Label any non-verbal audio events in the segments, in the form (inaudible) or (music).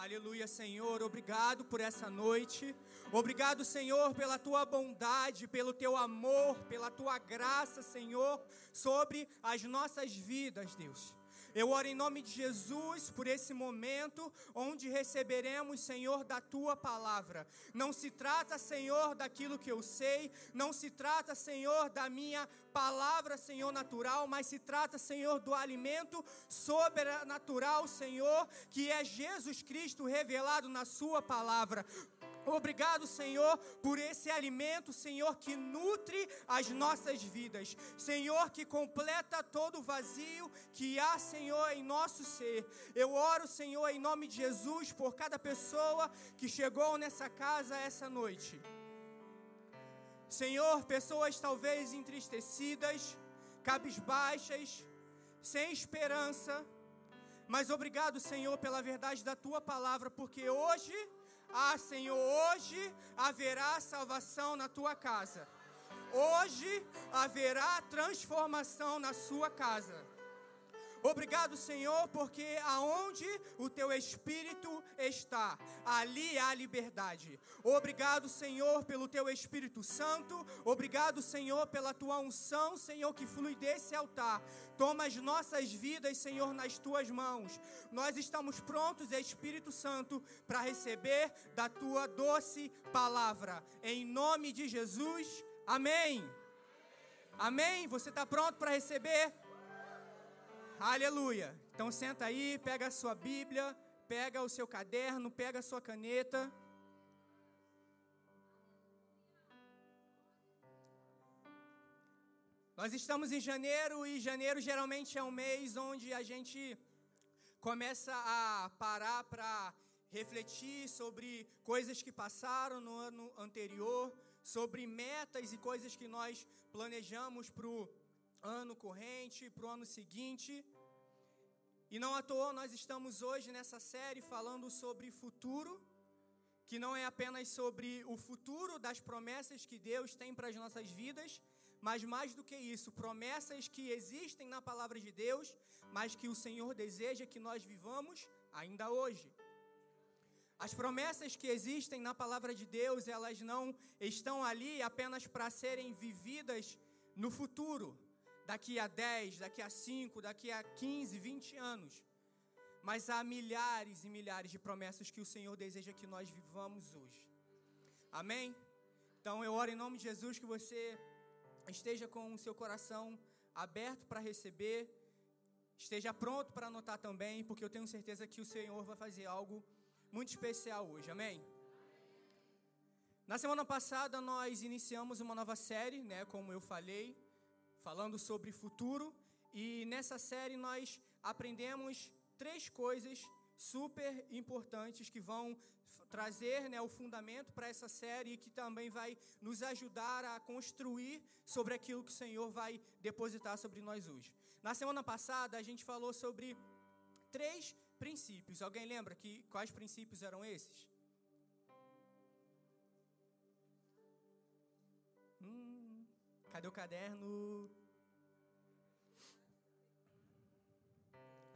Aleluia, Senhor. Obrigado por essa noite. Obrigado, Senhor, pela tua bondade, pelo teu amor, pela tua graça, Senhor, sobre as nossas vidas, Deus. Eu oro em nome de Jesus por esse momento onde receberemos, Senhor, da tua palavra. Não se trata, Senhor, daquilo que eu sei, não se trata, Senhor, da minha palavra, Senhor, natural, mas se trata, Senhor, do alimento sobrenatural, Senhor, que é Jesus Cristo revelado na sua palavra. Obrigado, Senhor, por esse alimento, Senhor, que nutre as nossas vidas. Senhor, que completa todo o vazio que há, Senhor, em nosso ser. Eu oro, Senhor, em nome de Jesus, por cada pessoa que chegou nessa casa essa noite. Senhor, pessoas talvez entristecidas, cabisbaixas, sem esperança. Mas obrigado, Senhor, pela verdade da tua palavra, porque hoje ah, Senhor, hoje haverá salvação na tua casa. Hoje haverá transformação na sua casa. Obrigado, Senhor, porque aonde o teu espírito está, ali há liberdade. Obrigado, Senhor, pelo teu Espírito Santo. Obrigado, Senhor, pela tua unção, Senhor, que flui desse altar. Toma as nossas vidas, Senhor, nas tuas mãos. Nós estamos prontos, Espírito Santo, para receber da tua doce palavra. Em nome de Jesus. Amém. Amém. Você está pronto para receber? Aleluia. Então senta aí, pega a sua Bíblia, pega o seu caderno, pega a sua caneta. Nós estamos em janeiro e janeiro geralmente é um mês onde a gente começa a parar para refletir sobre coisas que passaram no ano anterior, sobre metas e coisas que nós planejamos para o ano corrente, para o ano seguinte. E não à toa nós estamos hoje nessa série falando sobre futuro, que não é apenas sobre o futuro das promessas que Deus tem para as nossas vidas, mas mais do que isso, promessas que existem na palavra de Deus, mas que o Senhor deseja que nós vivamos ainda hoje. As promessas que existem na palavra de Deus, elas não estão ali apenas para serem vividas no futuro, daqui a 10, daqui a 5, daqui a 15, 20 anos. Mas há milhares e milhares de promessas que o Senhor deseja que nós vivamos hoje. Amém? Então eu oro em nome de Jesus que você esteja com o seu coração aberto para receber, esteja pronto para anotar também, porque eu tenho certeza que o Senhor vai fazer algo muito especial hoje. Amém? Na semana passada nós iniciamos uma nova série, né, como eu falei, falando sobre futuro. E nessa série nós aprendemos três coisas super importantes que vão trazer né, o fundamento para essa série e que também vai nos ajudar a construir sobre aquilo que o Senhor vai depositar sobre nós hoje. Na semana passada a gente falou sobre três princípios. Alguém lembra que quais princípios eram esses? Cadê o caderno?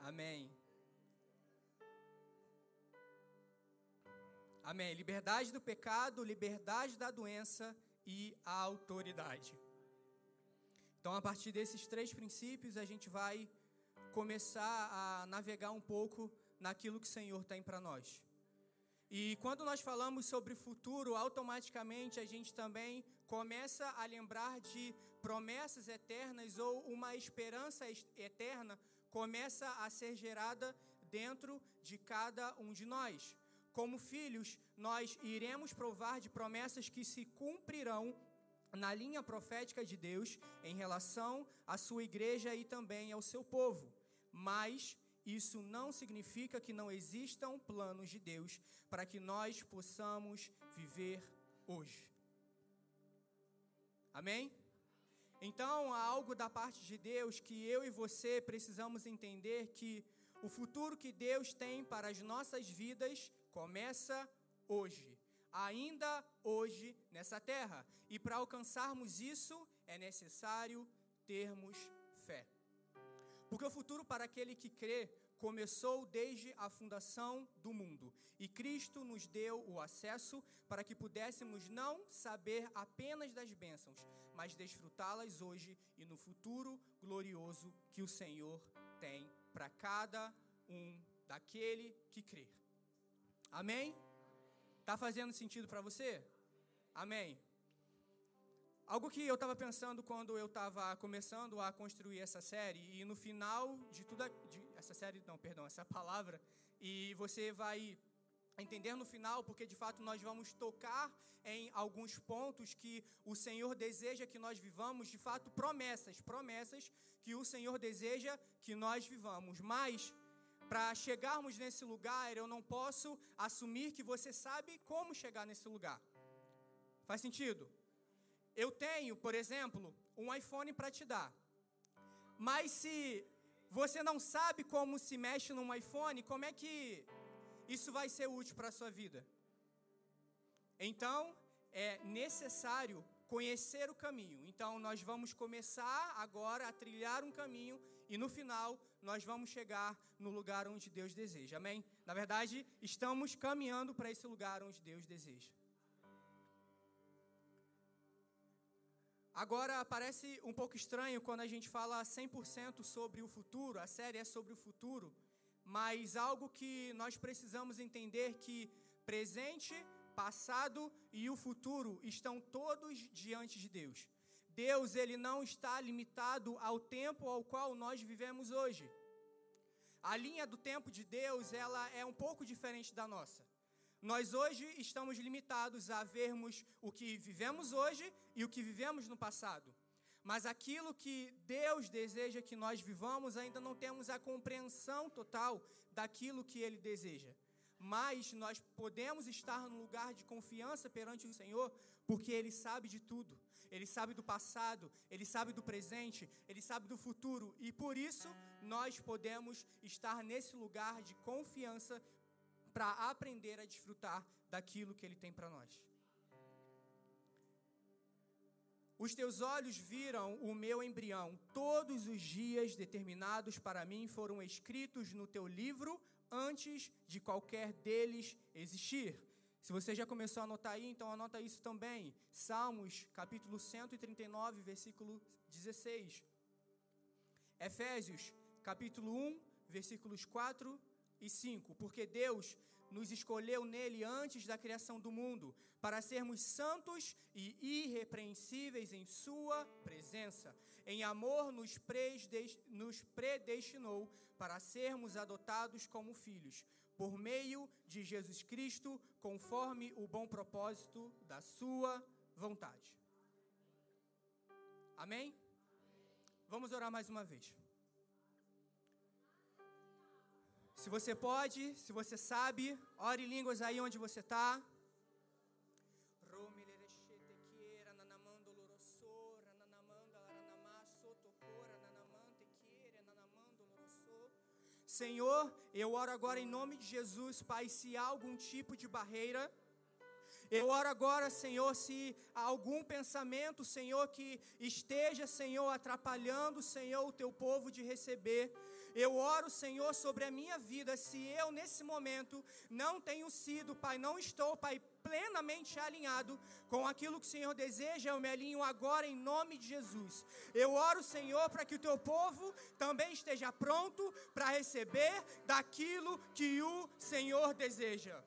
Amém. Amém. Liberdade do pecado, liberdade da doença e a autoridade. Então, a partir desses três princípios, a gente vai começar a navegar um pouco naquilo que o Senhor tem para nós. E quando nós falamos sobre futuro, automaticamente a gente também começa a lembrar de promessas eternas ou uma esperança eterna começa a ser gerada dentro de cada um de nós. Como filhos, nós iremos provar de promessas que se cumprirão na linha profética de Deus em relação à sua igreja e também ao seu povo. Mas isso não significa que não existam planos de Deus para que nós possamos viver hoje. Amém? Então, há algo da parte de Deus que eu e você precisamos entender que o futuro que Deus tem para as nossas vidas começa hoje, ainda hoje nessa terra. E para alcançarmos isso é necessário termos. Porque o futuro para aquele que crê começou desde a fundação do mundo. E Cristo nos deu o acesso para que pudéssemos não saber apenas das bênçãos, mas desfrutá-las hoje e no futuro glorioso que o Senhor tem para cada um daquele que crer. Amém? Tá fazendo sentido para você? Amém. Algo que eu estava pensando quando eu estava começando a construir essa série e no final de tudo de, essa série não, perdão, essa palavra e você vai entender no final porque de fato nós vamos tocar em alguns pontos que o Senhor deseja que nós vivamos, de fato promessas, promessas que o Senhor deseja que nós vivamos. Mas para chegarmos nesse lugar, eu não posso assumir que você sabe como chegar nesse lugar. Faz sentido? Eu tenho, por exemplo, um iPhone para te dar. Mas se você não sabe como se mexe num iPhone, como é que isso vai ser útil para a sua vida? Então, é necessário conhecer o caminho. Então, nós vamos começar agora a trilhar um caminho e no final nós vamos chegar no lugar onde Deus deseja. Amém? Na verdade, estamos caminhando para esse lugar onde Deus deseja. Agora, parece um pouco estranho quando a gente fala 100% sobre o futuro, a série é sobre o futuro, mas algo que nós precisamos entender que presente, passado e o futuro estão todos diante de Deus. Deus, ele não está limitado ao tempo ao qual nós vivemos hoje. A linha do tempo de Deus, ela é um pouco diferente da nossa. Nós hoje estamos limitados a vermos o que vivemos hoje e o que vivemos no passado. Mas aquilo que Deus deseja que nós vivamos, ainda não temos a compreensão total daquilo que Ele deseja. Mas nós podemos estar num lugar de confiança perante o Senhor, porque Ele sabe de tudo. Ele sabe do passado, Ele sabe do presente, Ele sabe do futuro. E por isso nós podemos estar nesse lugar de confiança para aprender a desfrutar daquilo que Ele tem para nós. Os teus olhos viram o meu embrião. Todos os dias determinados para mim foram escritos no teu livro antes de qualquer deles existir. Se você já começou a anotar aí, então anota isso também. Salmos, capítulo 139, versículo 16. Efésios, capítulo 1, versículos 4 e 5. Porque Deus nos escolheu nele antes da criação do mundo, para sermos santos e irrepreensíveis em Sua presença. Em amor, nos predestinou para sermos adotados como filhos, por meio de Jesus Cristo, conforme o bom propósito da Sua vontade. Amém? Vamos orar mais uma vez. Se você pode, se você sabe, ore línguas aí onde você está. Senhor, eu oro agora em nome de Jesus, Pai, se há algum tipo de barreira, eu oro agora, Senhor, se há algum pensamento, Senhor, que esteja, Senhor, atrapalhando, Senhor, o teu povo de receber. Eu oro, Senhor, sobre a minha vida, se eu nesse momento não tenho sido, Pai, não estou, Pai, plenamente alinhado com aquilo que o Senhor deseja, eu me alinho agora em nome de Jesus. Eu oro, Senhor, para que o teu povo também esteja pronto para receber daquilo que o Senhor deseja.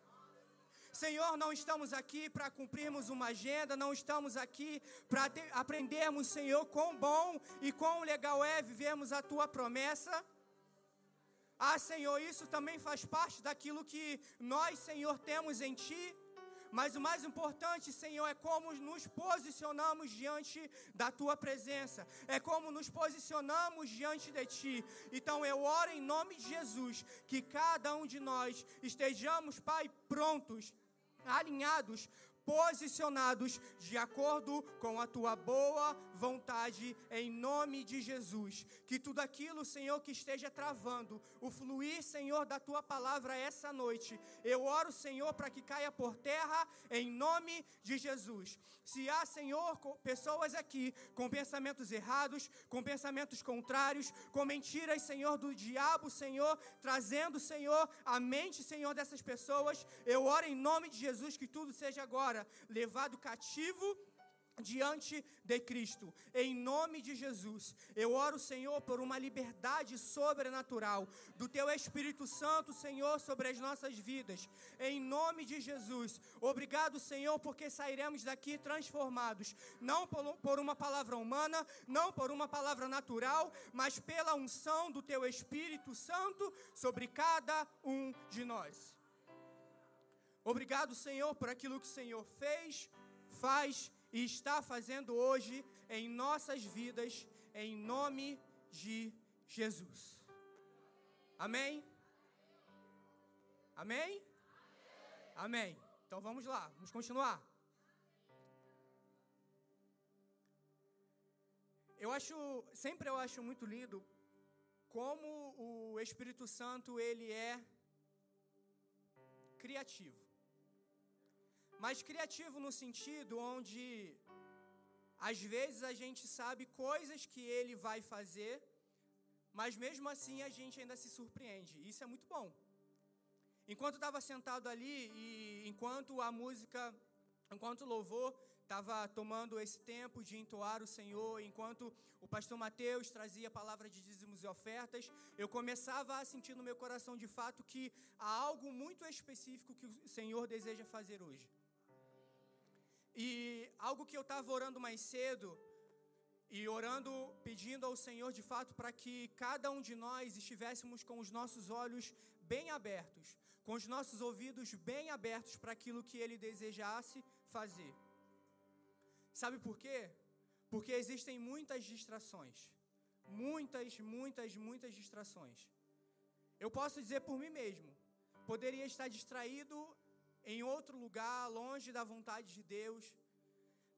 Senhor, não estamos aqui para cumprirmos uma agenda, não estamos aqui para aprendermos, Senhor, quão bom e quão legal é vivermos a tua promessa. Ah, Senhor, isso também faz parte daquilo que nós, Senhor, temos em Ti. Mas o mais importante, Senhor, é como nos posicionamos diante da tua presença, é como nos posicionamos diante de ti. Então eu oro em nome de Jesus que cada um de nós estejamos, Pai, prontos, alinhados posicionados de acordo com a tua boa vontade, em nome de Jesus. Que tudo aquilo, Senhor, que esteja travando o fluir, Senhor, da tua palavra essa noite, eu oro, Senhor, para que caia por terra, em nome de Jesus. Se há, Senhor, pessoas aqui com pensamentos errados, com pensamentos contrários, com mentiras, Senhor, do diabo, Senhor, trazendo, Senhor, a mente, Senhor, dessas pessoas, eu oro em nome de Jesus que tudo seja agora levado cativo diante de Cristo. Em nome de Jesus, eu oro, Senhor, por uma liberdade sobrenatural do teu Espírito Santo, Senhor, sobre as nossas vidas. Em nome de Jesus. Obrigado, Senhor, porque sairemos daqui transformados, não por uma palavra humana, não por uma palavra natural, mas pela unção do teu Espírito Santo sobre cada um de nós. Obrigado, Senhor, por aquilo que o Senhor fez, faz e está fazendo hoje em nossas vidas, em nome de Jesus. Amém? Amém? Amém. Então vamos lá, vamos continuar. Eu acho, sempre eu acho muito lindo como o Espírito Santo ele é criativo. Mas criativo no sentido onde às vezes a gente sabe coisas que ele vai fazer, mas mesmo assim a gente ainda se surpreende. Isso é muito bom. Enquanto estava sentado ali e enquanto a música, enquanto o louvor estava tomando esse tempo de entoar o Senhor, enquanto o pastor Mateus trazia a palavra de dízimos e ofertas, eu começava a sentir no meu coração de fato que há algo muito específico que o Senhor deseja fazer hoje. E algo que eu estava orando mais cedo, e orando, pedindo ao Senhor de fato para que cada um de nós estivéssemos com os nossos olhos bem abertos, com os nossos ouvidos bem abertos para aquilo que Ele desejasse fazer. Sabe por quê? Porque existem muitas distrações. Muitas, muitas, muitas distrações. Eu posso dizer por mim mesmo. Poderia estar distraído em outro lugar, longe da vontade de Deus,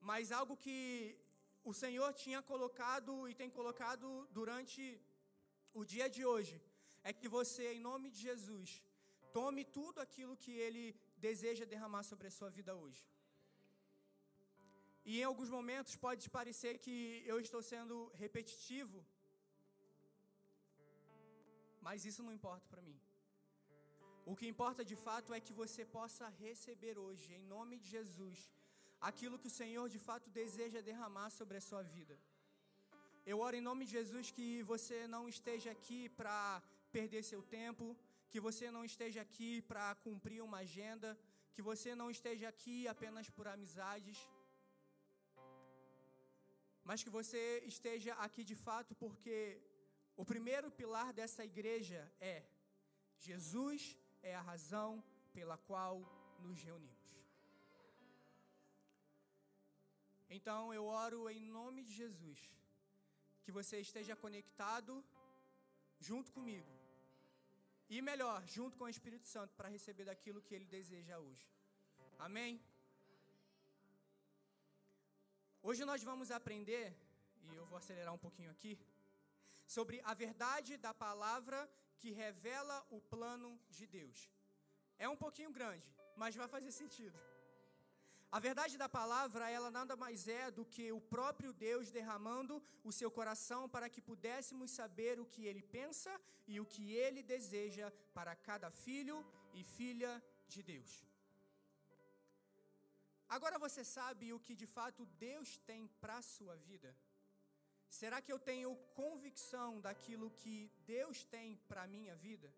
mas algo que o Senhor tinha colocado e tem colocado durante o dia de hoje é que você, em nome de Jesus, tome tudo aquilo que Ele deseja derramar sobre a sua vida hoje. E em alguns momentos pode parecer que eu estou sendo repetitivo, mas isso não importa para mim. O que importa de fato é que você possa receber hoje, em nome de Jesus, aquilo que o Senhor de fato deseja derramar sobre a sua vida. Eu oro em nome de Jesus que você não esteja aqui para perder seu tempo, que você não esteja aqui para cumprir uma agenda, que você não esteja aqui apenas por amizades, mas que você esteja aqui de fato porque o primeiro pilar dessa igreja é Jesus é a razão pela qual nos reunimos. Então eu oro em nome de Jesus, que você esteja conectado junto comigo. E melhor, junto com o Espírito Santo, para receber daquilo que ele deseja hoje. Amém? Hoje nós vamos aprender, e eu vou acelerar um pouquinho aqui, sobre a verdade da palavra que revela o plano de Deus. É um pouquinho grande, mas vai fazer sentido. A verdade da palavra, ela nada mais é do que o próprio Deus derramando o seu coração para que pudéssemos saber o que ele pensa e o que ele deseja para cada filho e filha de Deus. Agora você sabe o que de fato Deus tem para a sua vida? Será que eu tenho convicção daquilo que Deus tem para a minha vida?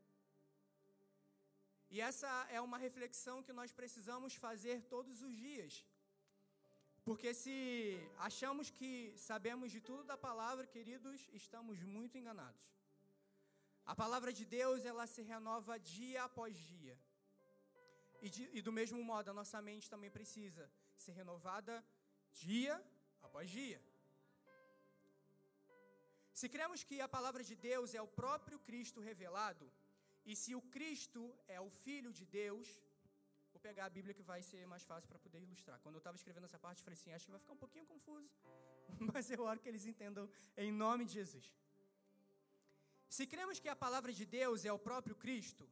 E essa é uma reflexão que nós precisamos fazer todos os dias. Porque se achamos que sabemos de tudo da palavra, queridos, estamos muito enganados. A palavra de Deus, ela se renova dia após dia. E, de, e do mesmo modo, a nossa mente também precisa ser renovada dia após dia. Se cremos que a palavra de Deus é o próprio Cristo revelado, e se o Cristo é o Filho de Deus, vou pegar a Bíblia que vai ser mais fácil para poder ilustrar. Quando eu estava escrevendo essa parte, eu falei assim: acho que vai ficar um pouquinho confuso, (laughs) mas eu oro que eles entendam em nome de Jesus. Se cremos que a palavra de Deus é o próprio Cristo,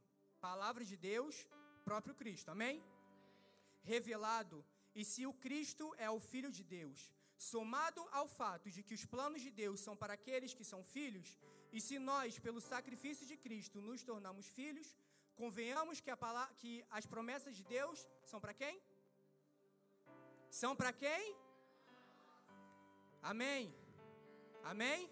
palavra de Deus, próprio Cristo, amém? Revelado, e se o Cristo é o Filho de Deus, somado ao fato de que os planos de Deus são para aqueles que são filhos, e se nós, pelo sacrifício de Cristo, nos tornamos filhos, convenhamos que, palavra, que as promessas de Deus são para quem? São para quem? Amém. Amém?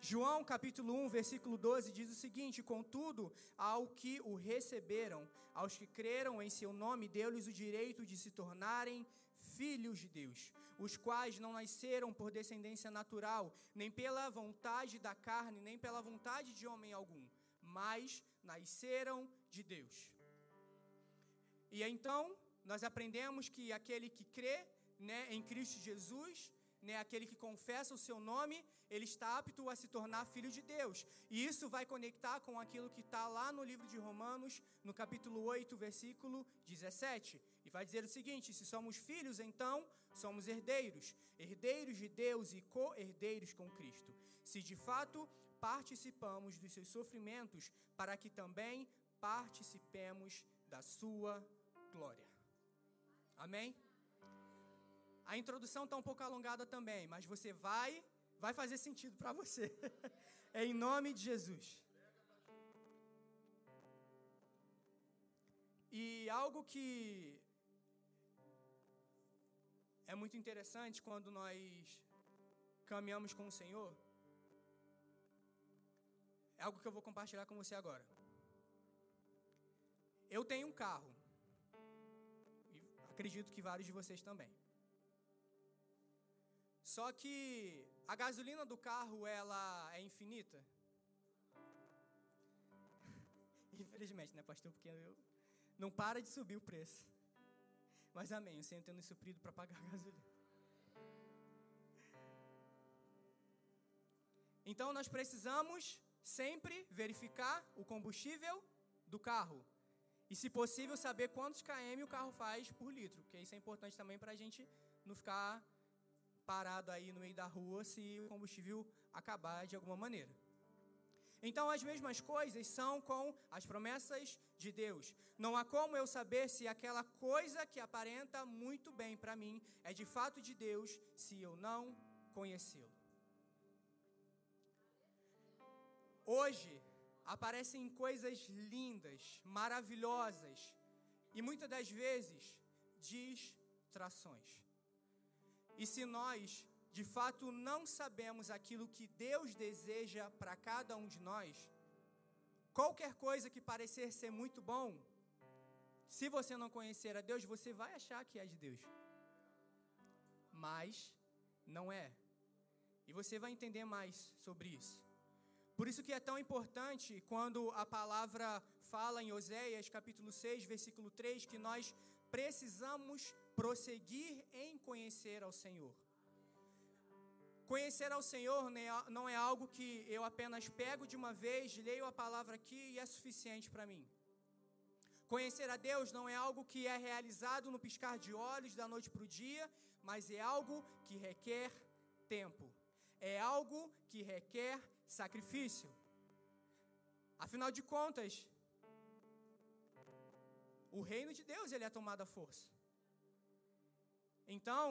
João capítulo 1, versículo 12 diz o seguinte: Contudo, ao que o receberam, aos que creram em seu nome, deu-lhes o direito de se tornarem filhos de Deus, os quais não nasceram por descendência natural, nem pela vontade da carne, nem pela vontade de homem algum, mas nasceram de Deus. E então, nós aprendemos que aquele que crê né, em Cristo Jesus, né, aquele que confessa o seu nome, ele está apto a se tornar filho de Deus. E isso vai conectar com aquilo que está lá no livro de Romanos, no capítulo 8, versículo 17. E vai dizer o seguinte: se somos filhos, então somos herdeiros, herdeiros de Deus e co-herdeiros com Cristo. Se de fato participamos dos seus sofrimentos, para que também participemos da sua glória. Amém? A introdução está um pouco alongada também, mas você vai, vai fazer sentido para você. é (laughs) em nome de Jesus. E algo que é muito interessante quando nós caminhamos com o Senhor é algo que eu vou compartilhar com você agora. Eu tenho um carro. E acredito que vários de vocês também. Só que a gasolina do carro, ela é infinita? (laughs) Infelizmente, né, pastor? Porque eu não para de subir o preço. Mas amém, o Senhor tem nos suprido para pagar a (laughs) gasolina. Então nós precisamos sempre verificar o combustível do carro. E, se possível, saber quantos km o carro faz por litro, porque isso é importante também para a gente não ficar parado aí no meio da rua se o combustível acabar de alguma maneira. Então, as mesmas coisas são com as promessas de Deus. Não há como eu saber se aquela coisa que aparenta muito bem para mim é de fato de Deus se eu não conhecê-lo. Hoje aparecem coisas lindas, maravilhosas e muitas das vezes distrações. E se nós de fato não sabemos aquilo que Deus deseja para cada um de nós, qualquer coisa que parecer ser muito bom, se você não conhecer a Deus, você vai achar que é de Deus. Mas não é. E você vai entender mais sobre isso. Por isso que é tão importante quando a palavra fala em Oséias, capítulo 6, versículo 3, que nós precisamos prosseguir em conhecer ao Senhor. Conhecer ao Senhor não é algo que eu apenas pego de uma vez, leio a palavra aqui e é suficiente para mim. Conhecer a Deus não é algo que é realizado no piscar de olhos da noite para o dia, mas é algo que requer tempo. É algo que requer sacrifício. Afinal de contas, o reino de Deus ele é tomado à força. Então,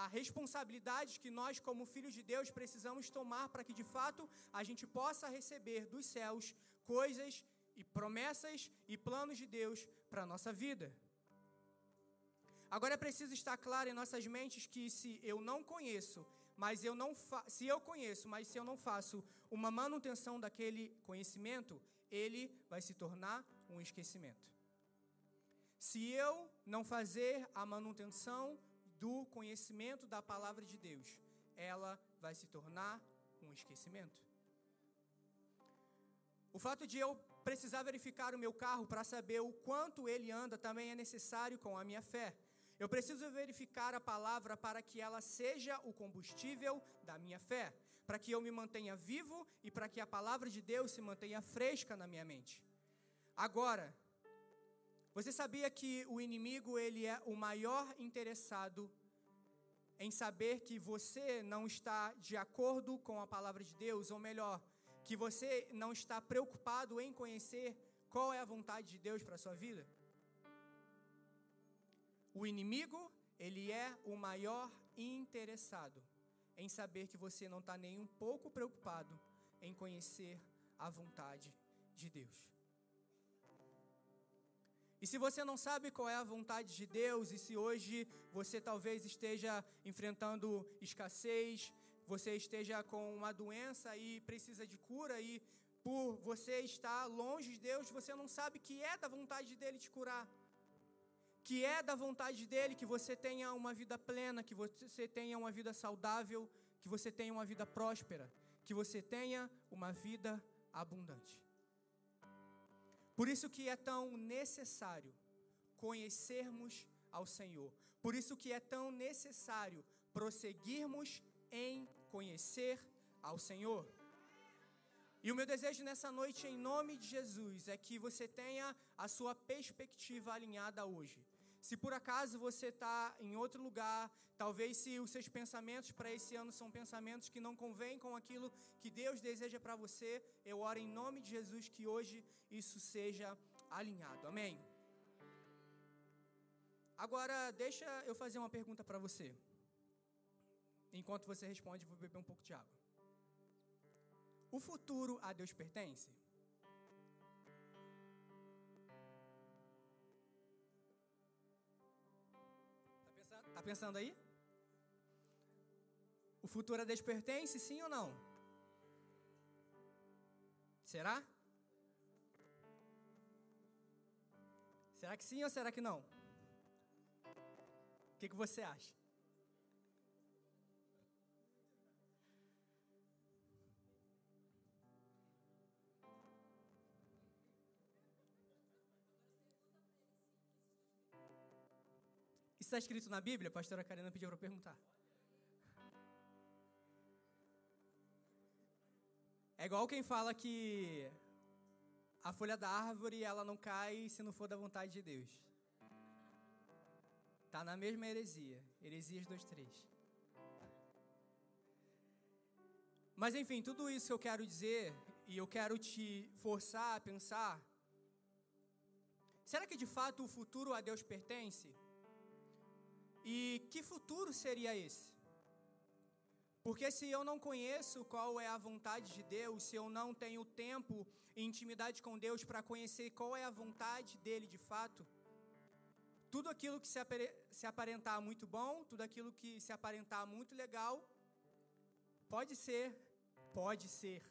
a responsabilidade que nós, como filhos de Deus, precisamos tomar para que de fato a gente possa receber dos céus coisas e promessas e planos de Deus para a nossa vida. Agora é preciso estar claro em nossas mentes que se eu não conheço, mas eu não se eu conheço, mas se eu não faço uma manutenção daquele conhecimento, ele vai se tornar um esquecimento. Se eu não fazer a manutenção do conhecimento da palavra de Deus, ela vai se tornar um esquecimento. O fato de eu precisar verificar o meu carro para saber o quanto ele anda também é necessário com a minha fé. Eu preciso verificar a palavra para que ela seja o combustível da minha fé, para que eu me mantenha vivo e para que a palavra de Deus se mantenha fresca na minha mente. Agora, Você sabia que o inimigo ele é o maior interessado em saber que você não está de acordo com a palavra de Deus, ou melhor, que você não está preocupado em conhecer qual é a vontade de Deus para a sua vida? O inimigo, ele é o maior interessado em saber que você não está nem um pouco preocupado em conhecer a vontade de Deus. E se você não sabe qual é a vontade de Deus, e se hoje você talvez esteja enfrentando escassez, você esteja com uma doença e precisa de cura, e por você estar longe de Deus, você não sabe que é da vontade dele te curar. Que é da vontade dele que você tenha uma vida plena, que você tenha uma vida saudável, que você tenha uma vida próspera, que você tenha uma vida abundante. Por isso que é tão necessário conhecermos ao Senhor. Por isso que é tão necessário prosseguirmos em conhecer ao Senhor. E o meu desejo nessa noite, em nome de Jesus, é que você tenha a sua perspectiva alinhada hoje. Se por acaso você está em outro lugar, talvez se os seus pensamentos para esse ano são pensamentos que não convêm com aquilo que Deus deseja para você, eu oro em nome de Jesus que hoje isso seja alinhado. Amém. Agora, deixa eu fazer uma pergunta para você. Enquanto você responde, vou beber um pouco de água. O futuro a Deus pertence? Tá pensando aí? O futuro a Deus pertence, sim ou não? Será? Será que sim ou será que não? O que, que você acha? Está escrito na Bíblia? A pastora Karina pediu para perguntar. É igual quem fala que a folha da árvore ela não cai se não for da vontade de Deus. Tá na mesma heresia, heresias 2:3. Mas enfim, tudo isso que eu quero dizer e eu quero te forçar a pensar Será que de fato o futuro a Deus pertence? E que futuro seria esse? Porque se eu não conheço qual é a vontade de Deus, se eu não tenho tempo e intimidade com Deus para conhecer qual é a vontade dele de fato, tudo aquilo que se aparentar muito bom, tudo aquilo que se aparentar muito legal, pode ser, pode ser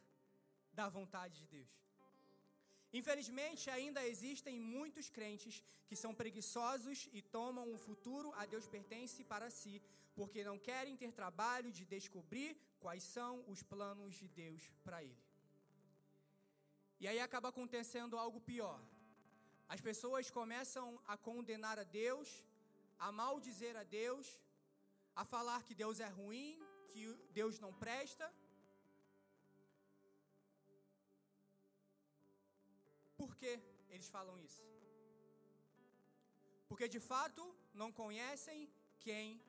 da vontade de Deus. Infelizmente, ainda existem muitos crentes que são preguiçosos e tomam o futuro a Deus pertence para si, porque não querem ter trabalho de descobrir quais são os planos de Deus para ele. E aí acaba acontecendo algo pior. As pessoas começam a condenar a Deus, a maldizer a Deus, a falar que Deus é ruim, que Deus não presta, Por que eles falam isso? Porque de fato não conhecem quem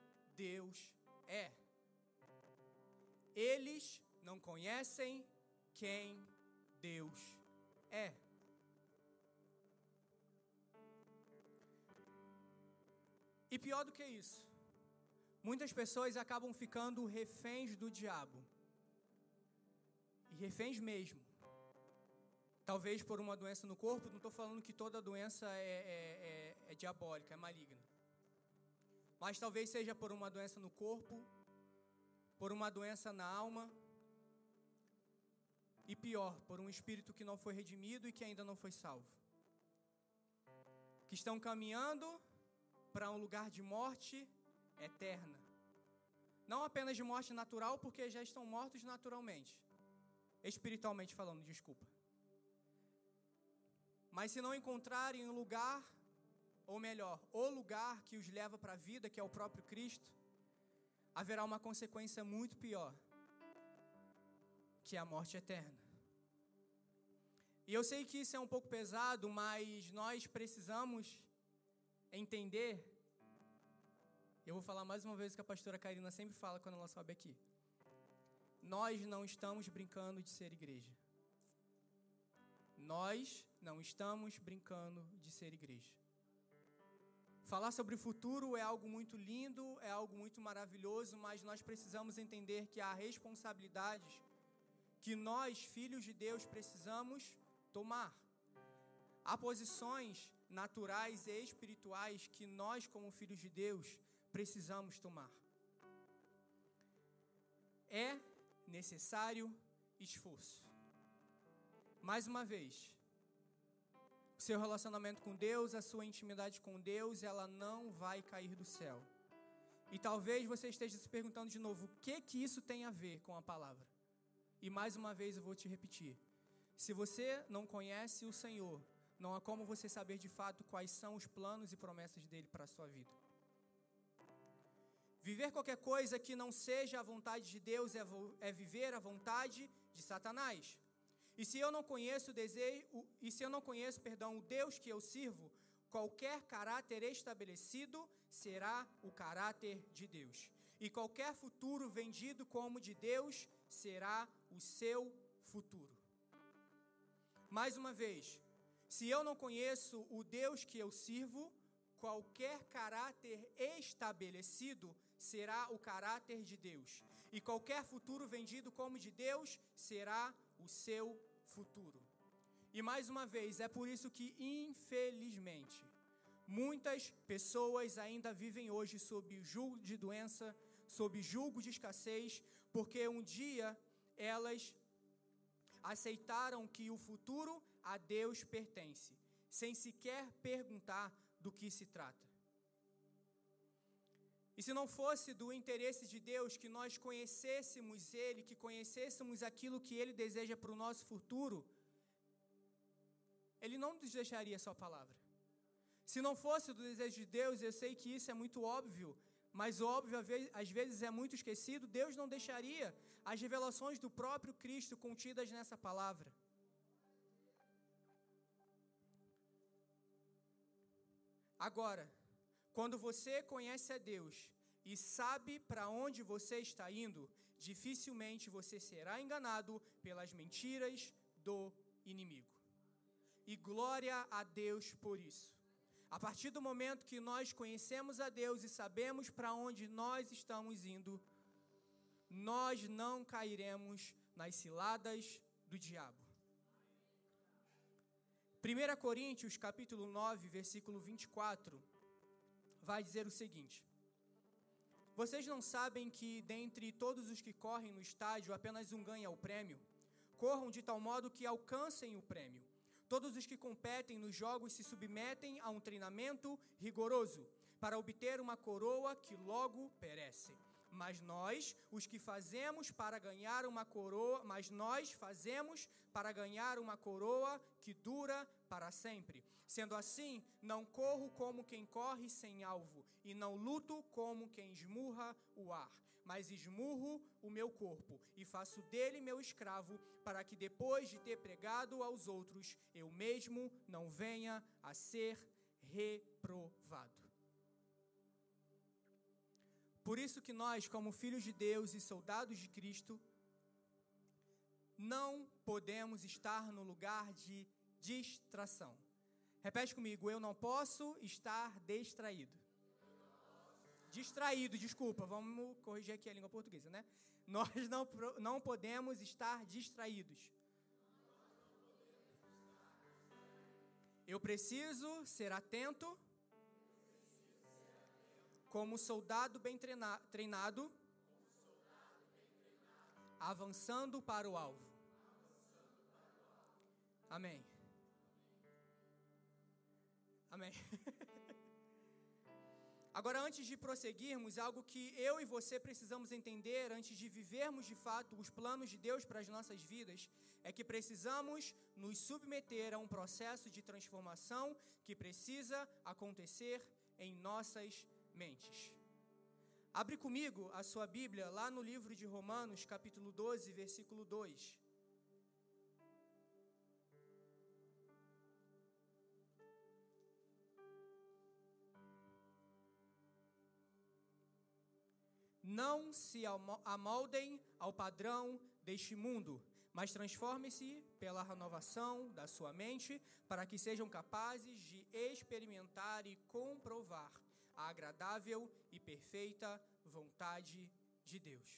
Deus é. Eles não conhecem quem Deus é. E pior do que isso, muitas pessoas acabam ficando reféns do diabo. E reféns mesmo. Talvez por uma doença no corpo, não estou falando que toda doença é, é, é, é diabólica, é maligna. Mas talvez seja por uma doença no corpo, por uma doença na alma, e pior, por um espírito que não foi redimido e que ainda não foi salvo. Que estão caminhando para um lugar de morte eterna. Não apenas de morte natural, porque já estão mortos naturalmente. Espiritualmente falando, desculpa. Mas se não encontrarem um lugar, ou melhor, o lugar que os leva para a vida, que é o próprio Cristo, haverá uma consequência muito pior, que é a morte eterna. E eu sei que isso é um pouco pesado, mas nós precisamos entender. Eu vou falar mais uma vez o que a pastora Karina sempre fala quando ela sobe aqui. Nós não estamos brincando de ser igreja. Nós não estamos brincando de ser igreja. Falar sobre o futuro é algo muito lindo, é algo muito maravilhoso, mas nós precisamos entender que há responsabilidades que nós, filhos de Deus, precisamos tomar. Há posições naturais e espirituais que nós, como filhos de Deus, precisamos tomar. É necessário esforço. Mais uma vez, seu relacionamento com Deus, a sua intimidade com Deus, ela não vai cair do céu. E talvez você esteja se perguntando de novo, o que que isso tem a ver com a palavra? E mais uma vez eu vou te repetir. Se você não conhece o Senhor, não há como você saber de fato quais são os planos e promessas dele para a sua vida. Viver qualquer coisa que não seja a vontade de Deus é, é viver a vontade de Satanás. E se eu não conheço o desejo, e se eu não conheço, perdão, o Deus que eu sirvo, qualquer caráter estabelecido será o caráter de Deus. E qualquer futuro vendido como de Deus será o seu futuro. Mais uma vez, se eu não conheço o Deus que eu sirvo, qualquer caráter estabelecido será o caráter de Deus. E qualquer futuro vendido como de Deus será o seu futuro. E mais uma vez, é por isso que, infelizmente, muitas pessoas ainda vivem hoje sob julgo de doença, sob julgo de escassez, porque um dia elas aceitaram que o futuro a Deus pertence, sem sequer perguntar do que se trata. E se não fosse do interesse de Deus que nós conhecêssemos Ele, que conhecêssemos aquilo que Ele deseja para o nosso futuro, Ele não nos deixaria Sua palavra. Se não fosse do desejo de Deus, eu sei que isso é muito óbvio, mas óbvio às vezes é muito esquecido, Deus não deixaria as revelações do próprio Cristo contidas nessa palavra. Agora, quando você conhece a Deus e sabe para onde você está indo, dificilmente você será enganado pelas mentiras do inimigo. E glória a Deus por isso. A partir do momento que nós conhecemos a Deus e sabemos para onde nós estamos indo, nós não cairemos nas ciladas do diabo. 1 Coríntios capítulo 9, versículo 24, vai dizer o seguinte: Vocês não sabem que dentre todos os que correm no estádio, apenas um ganha o prêmio? Corram de tal modo que alcancem o prêmio. Todos os que competem nos jogos se submetem a um treinamento rigoroso para obter uma coroa que logo perece. Mas nós, os que fazemos para ganhar uma coroa, mas nós fazemos para ganhar uma coroa que dura para sempre. Sendo assim, não corro como quem corre sem alvo, e não luto como quem esmurra o ar, mas esmurro o meu corpo e faço dele meu escravo, para que depois de ter pregado aos outros, eu mesmo não venha a ser reprovado. Por isso que nós, como filhos de Deus e soldados de Cristo, não podemos estar no lugar de distração. Repete comigo, eu não posso estar distraído. Distraído, desculpa, vamos corrigir aqui a língua portuguesa, né? Nós não, não podemos estar distraídos. Eu preciso ser atento como soldado bem treinado, avançando para o alvo. Amém. Amém. (laughs) Agora, antes de prosseguirmos, algo que eu e você precisamos entender antes de vivermos de fato os planos de Deus para as nossas vidas, é que precisamos nos submeter a um processo de transformação que precisa acontecer em nossas mentes. Abre comigo a sua Bíblia lá no livro de Romanos, capítulo 12, versículo 2. Não se amoldem ao padrão deste mundo, mas transforme-se pela renovação da sua mente, para que sejam capazes de experimentar e comprovar a agradável e perfeita vontade de Deus.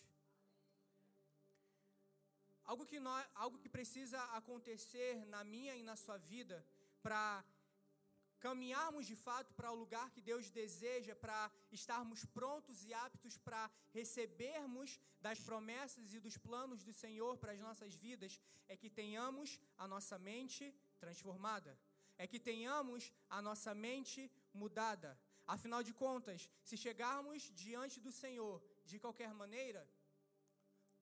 Algo que, nós, algo que precisa acontecer na minha e na sua vida para caminharmos de fato para o lugar que Deus deseja, para estarmos prontos e aptos para recebermos das promessas e dos planos do Senhor para as nossas vidas, é que tenhamos a nossa mente transformada, é que tenhamos a nossa mente mudada. Afinal de contas, se chegarmos diante do Senhor de qualquer maneira,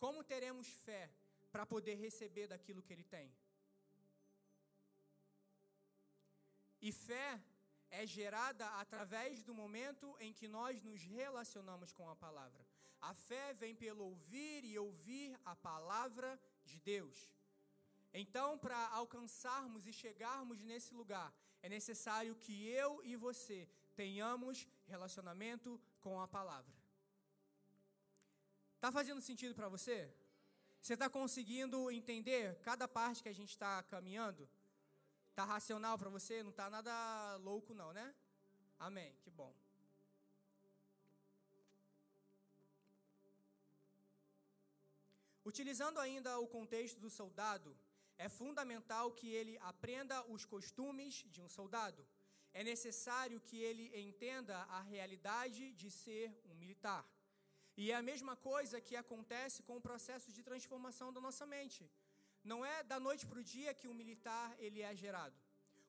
como teremos fé para poder receber daquilo que Ele tem? E fé é gerada através do momento em que nós nos relacionamos com a palavra. A fé vem pelo ouvir e ouvir a palavra de Deus. Então, para alcançarmos e chegarmos nesse lugar, é necessário que eu e você tenhamos relacionamento com a palavra. Tá fazendo sentido para você? Você está conseguindo entender cada parte que a gente está caminhando? Tá racional para você? Não tá nada louco não, né? Amém. Que bom. Utilizando ainda o contexto do soldado, é fundamental que ele aprenda os costumes de um soldado. É necessário que ele entenda a realidade de ser um militar. E é a mesma coisa que acontece com o processo de transformação da nossa mente. Não é da noite para o dia que o militar ele é gerado.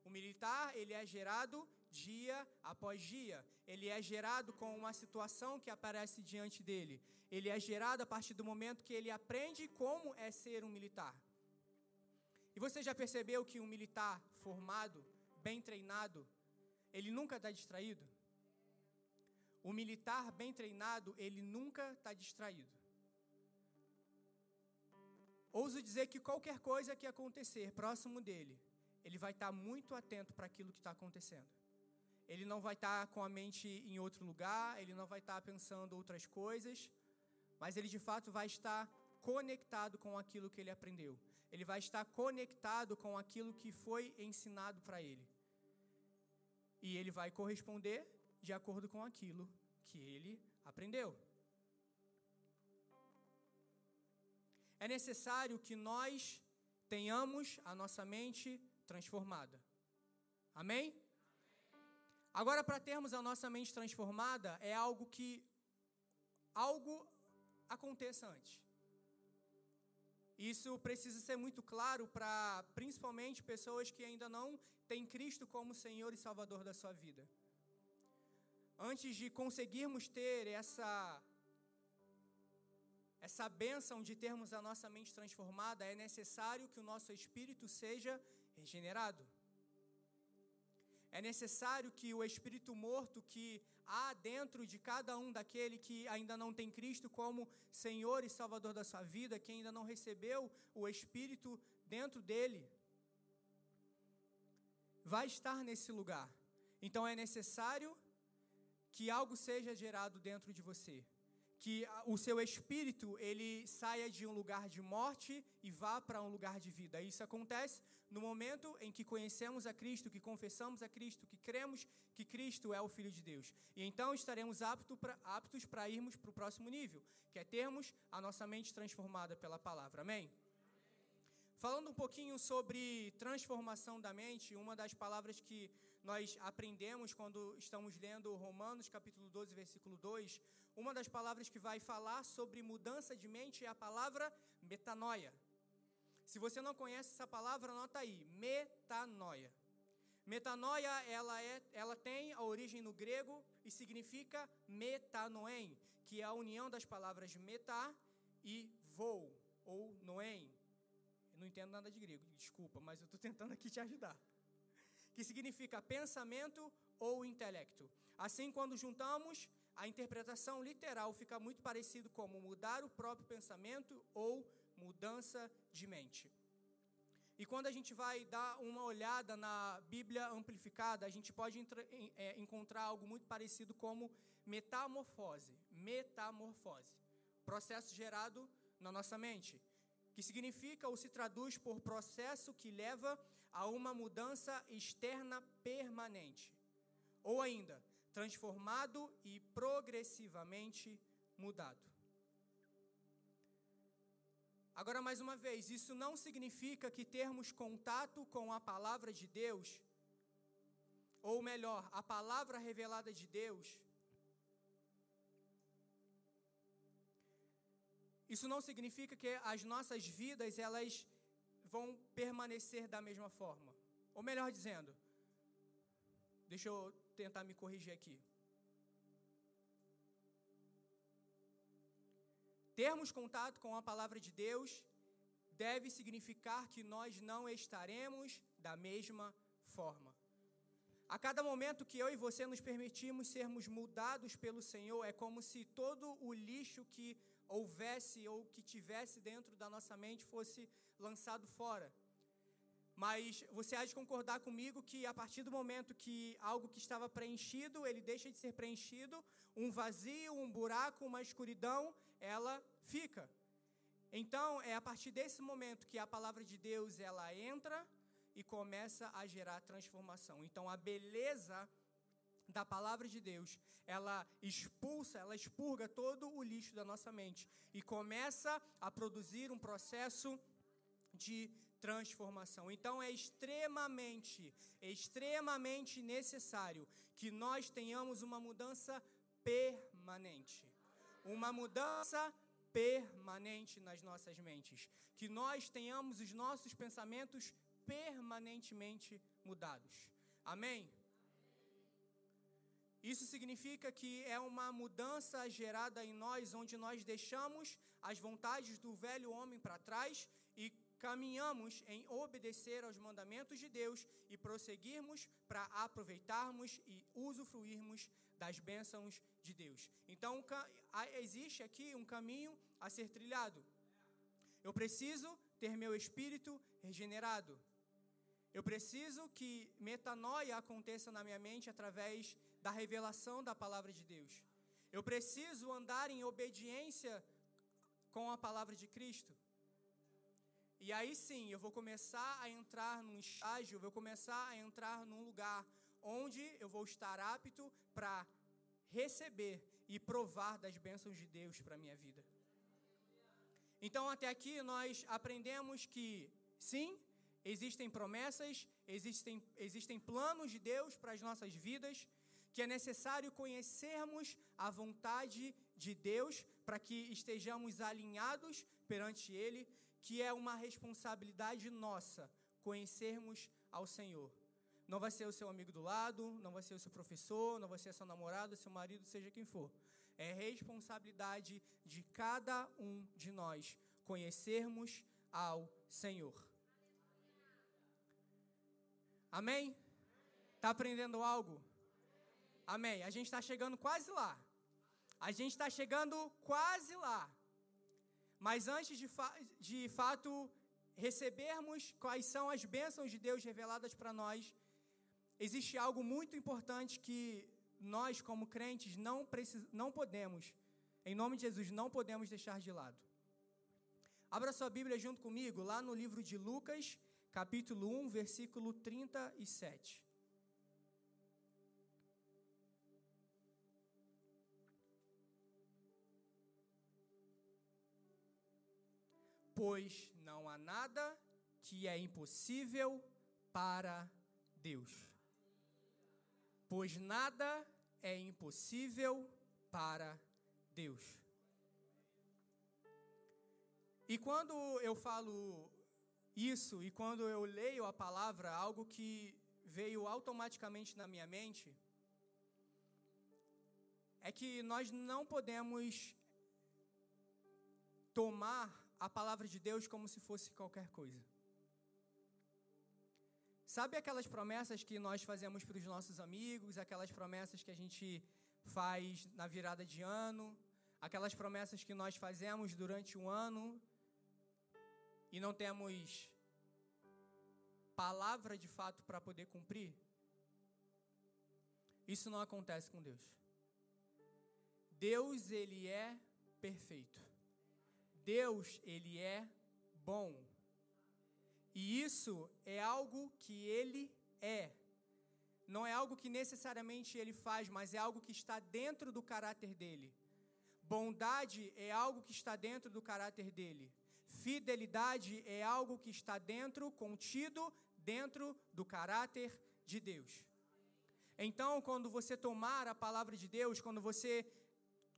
O militar ele é gerado dia após dia. Ele é gerado com uma situação que aparece diante dele. Ele é gerado a partir do momento que ele aprende como é ser um militar. E você já percebeu que um militar formado, bem treinado, ele nunca está distraído? O militar bem treinado, ele nunca está distraído. Ouso dizer que qualquer coisa que acontecer próximo dele, ele vai estar muito atento para aquilo que está acontecendo. Ele não vai estar com a mente em outro lugar, ele não vai estar pensando outras coisas, mas ele de fato vai estar conectado com aquilo que ele aprendeu. Ele vai estar conectado com aquilo que foi ensinado para ele. E ele vai corresponder de acordo com aquilo que ele aprendeu. É necessário que nós tenhamos a nossa mente transformada. Amém? Agora, para termos a nossa mente transformada, é algo que algo aconteça antes. Isso precisa ser muito claro para principalmente pessoas que ainda não têm Cristo como Senhor e Salvador da sua vida. Antes de conseguirmos ter essa essa bênção de termos a nossa mente transformada, é necessário que o nosso espírito seja regenerado. É necessário que o espírito morto que há dentro de cada um daquele que ainda não tem Cristo como Senhor e Salvador da sua vida, que ainda não recebeu o espírito dentro dele, vai estar nesse lugar. Então é necessário que algo seja gerado dentro de você que o seu espírito ele saia de um lugar de morte e vá para um lugar de vida. Isso acontece no momento em que conhecemos a Cristo, que confessamos a Cristo, que cremos que Cristo é o Filho de Deus. E então estaremos apto pra, aptos para irmos para o próximo nível, que é termos a nossa mente transformada pela palavra. Amém? Falando um pouquinho sobre transformação da mente, uma das palavras que nós aprendemos quando estamos lendo Romanos capítulo 12, versículo 2, uma das palavras que vai falar sobre mudança de mente é a palavra metanoia. Se você não conhece essa palavra, anota aí, metanoia. Metanoia, ela, é, ela tem a origem no grego e significa metanoem, que é a união das palavras metá e vou, ou noem. Eu não entendo nada de grego, desculpa, mas eu estou tentando aqui te ajudar. Que significa pensamento ou intelecto. Assim, quando juntamos a interpretação literal fica muito parecido como mudar o próprio pensamento ou mudança de mente. E quando a gente vai dar uma olhada na Bíblia amplificada, a gente pode é, encontrar algo muito parecido como metamorfose. Metamorfose. Processo gerado na nossa mente, que significa ou se traduz por processo que leva a uma mudança externa permanente. Ou ainda, transformado e progressivamente mudado. Agora, mais uma vez, isso não significa que termos contato com a palavra de Deus, ou melhor, a palavra revelada de Deus, isso não significa que as nossas vidas elas vão permanecer da mesma forma. Ou melhor dizendo, deixa eu tentar me corrigir aqui. Termos contato com a palavra de Deus deve significar que nós não estaremos da mesma forma. A cada momento que eu e você nos permitimos sermos mudados pelo Senhor, é como se todo o lixo que houvesse ou que tivesse dentro da nossa mente fosse lançado fora. Mas você há de concordar comigo que a partir do momento que algo que estava preenchido, ele deixa de ser preenchido, um vazio, um buraco, uma escuridão, ela fica. Então, é a partir desse momento que a palavra de Deus ela entra e começa a gerar transformação. Então, a beleza da palavra de Deus, ela expulsa, ela expurga todo o lixo da nossa mente e começa a produzir um processo de transformação. Então é extremamente, extremamente necessário que nós tenhamos uma mudança permanente. Uma mudança permanente nas nossas mentes. Que nós tenhamos os nossos pensamentos permanentemente mudados. Amém? Isso significa que é uma mudança gerada em nós, onde nós deixamos as vontades do velho homem para trás caminhamos em obedecer aos mandamentos de Deus e prosseguirmos para aproveitarmos e usufruirmos das bênçãos de Deus. Então, existe aqui um caminho a ser trilhado. Eu preciso ter meu espírito regenerado. Eu preciso que metanoia aconteça na minha mente através da revelação da palavra de Deus. Eu preciso andar em obediência com a palavra de Cristo. E aí sim, eu vou começar a entrar num estágio, eu vou começar a entrar num lugar onde eu vou estar apto para receber e provar das bênçãos de Deus para a minha vida. Então, até aqui, nós aprendemos que, sim, existem promessas, existem, existem planos de Deus para as nossas vidas, que é necessário conhecermos a vontade de Deus para que estejamos alinhados perante Ele, que é uma responsabilidade nossa conhecermos ao Senhor. Não vai ser o seu amigo do lado, não vai ser o seu professor, não vai ser seu namorado, seu marido, seja quem for. É responsabilidade de cada um de nós conhecermos ao Senhor. Amém? Está aprendendo algo? Amém. A gente está chegando quase lá. A gente está chegando quase lá. Mas antes de, fa de fato recebermos quais são as bênçãos de Deus reveladas para nós, existe algo muito importante que nós, como crentes, não, não podemos, em nome de Jesus, não podemos deixar de lado. Abra sua Bíblia junto comigo, lá no livro de Lucas, capítulo 1, versículo 37. Pois não há nada que é impossível para Deus. Pois nada é impossível para Deus. E quando eu falo isso, e quando eu leio a palavra, algo que veio automaticamente na minha mente, é que nós não podemos tomar a palavra de Deus como se fosse qualquer coisa. Sabe aquelas promessas que nós fazemos para os nossos amigos, aquelas promessas que a gente faz na virada de ano, aquelas promessas que nós fazemos durante o ano e não temos palavra de fato para poder cumprir? Isso não acontece com Deus. Deus, ele é perfeito. Deus, ele é bom. E isso é algo que ele é. Não é algo que necessariamente ele faz, mas é algo que está dentro do caráter dele. Bondade é algo que está dentro do caráter dele. Fidelidade é algo que está dentro, contido dentro do caráter de Deus. Então, quando você tomar a palavra de Deus, quando você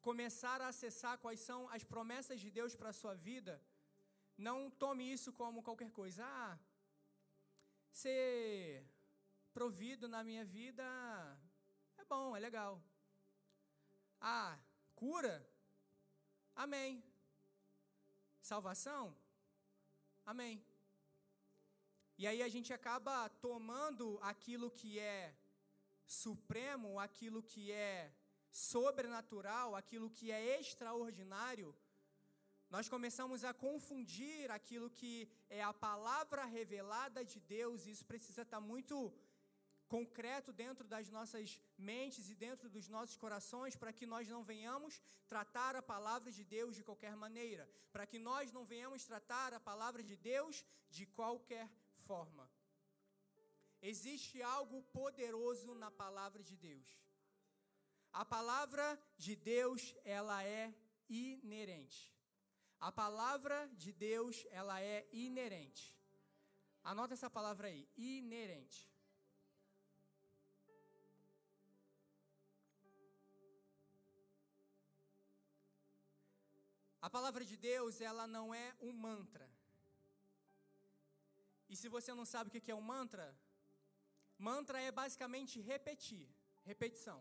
começar a acessar quais são as promessas de Deus para a sua vida, não tome isso como qualquer coisa. Ah, ser provido na minha vida é bom, é legal. Ah, cura? Amém. Salvação? Amém. E aí a gente acaba tomando aquilo que é supremo, aquilo que é sobrenatural, aquilo que é extraordinário, nós começamos a confundir aquilo que é a palavra revelada de Deus, e isso precisa estar muito concreto dentro das nossas mentes e dentro dos nossos corações, para que nós não venhamos tratar a palavra de Deus de qualquer maneira, para que nós não venhamos tratar a palavra de Deus de qualquer forma. Existe algo poderoso na palavra de Deus. A palavra de Deus, ela é inerente. A palavra de Deus, ela é inerente. Anota essa palavra aí, inerente. A palavra de Deus, ela não é um mantra. E se você não sabe o que é um mantra, mantra é basicamente repetir, repetição.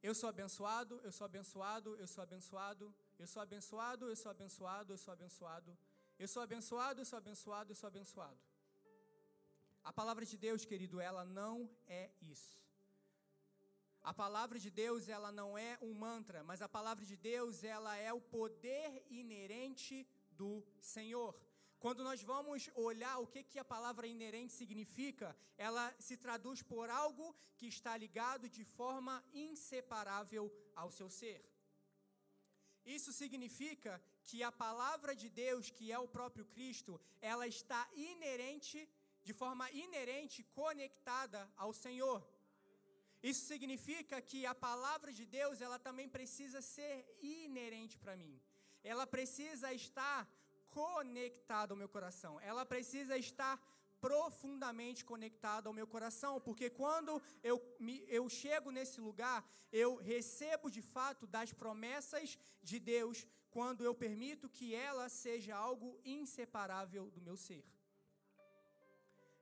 Eu sou abençoado, eu sou abençoado, eu sou abençoado, eu sou abençoado, eu sou abençoado, eu sou abençoado, eu sou abençoado, eu sou abençoado, eu sou abençoado. A palavra de Deus, querido, ela não é isso. A palavra de Deus, ela não é um mantra, mas a palavra de Deus, ela é o poder inerente do Senhor. Quando nós vamos olhar o que, que a palavra inerente significa, ela se traduz por algo que está ligado de forma inseparável ao seu ser. Isso significa que a palavra de Deus, que é o próprio Cristo, ela está inerente, de forma inerente, conectada ao Senhor. Isso significa que a palavra de Deus, ela também precisa ser inerente para mim. Ela precisa estar conectada ao meu coração. Ela precisa estar profundamente conectada ao meu coração, porque quando eu, me, eu chego nesse lugar, eu recebo de fato das promessas de Deus, quando eu permito que ela seja algo inseparável do meu ser.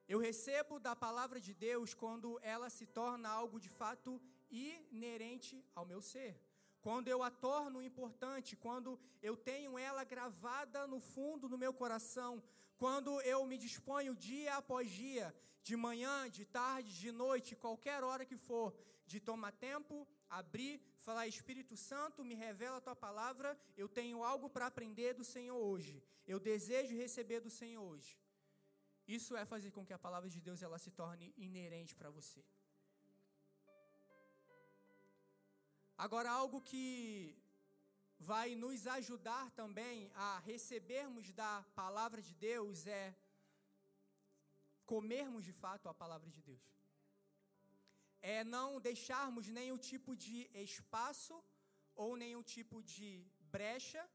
Eu recebo da palavra de Deus quando ela se torna algo de fato inerente ao meu ser quando eu a torno importante, quando eu tenho ela gravada no fundo do meu coração, quando eu me disponho dia após dia, de manhã, de tarde, de noite, qualquer hora que for, de tomar tempo, abrir, falar: Espírito Santo, me revela a tua palavra, eu tenho algo para aprender do Senhor hoje, eu desejo receber do Senhor hoje. Isso é fazer com que a palavra de Deus ela se torne inerente para você. Agora, algo que vai nos ajudar também a recebermos da palavra de Deus é comermos de fato a palavra de Deus. É não deixarmos nenhum tipo de espaço ou nenhum tipo de brecha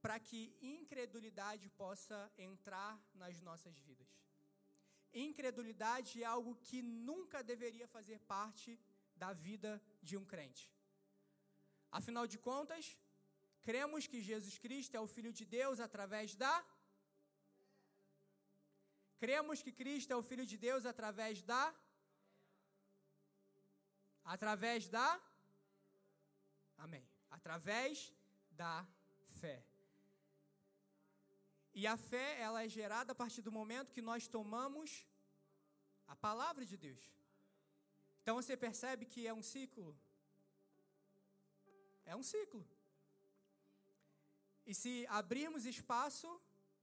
para que incredulidade possa entrar nas nossas vidas. Incredulidade é algo que nunca deveria fazer parte da vida de um crente. Afinal de contas, cremos que Jesus Cristo é o Filho de Deus através da. Cremos que Cristo é o Filho de Deus através da. Através da. Amém. Através da fé. E a fé, ela é gerada a partir do momento que nós tomamos a palavra de Deus. Então você percebe que é um ciclo é um ciclo. E se abrirmos espaço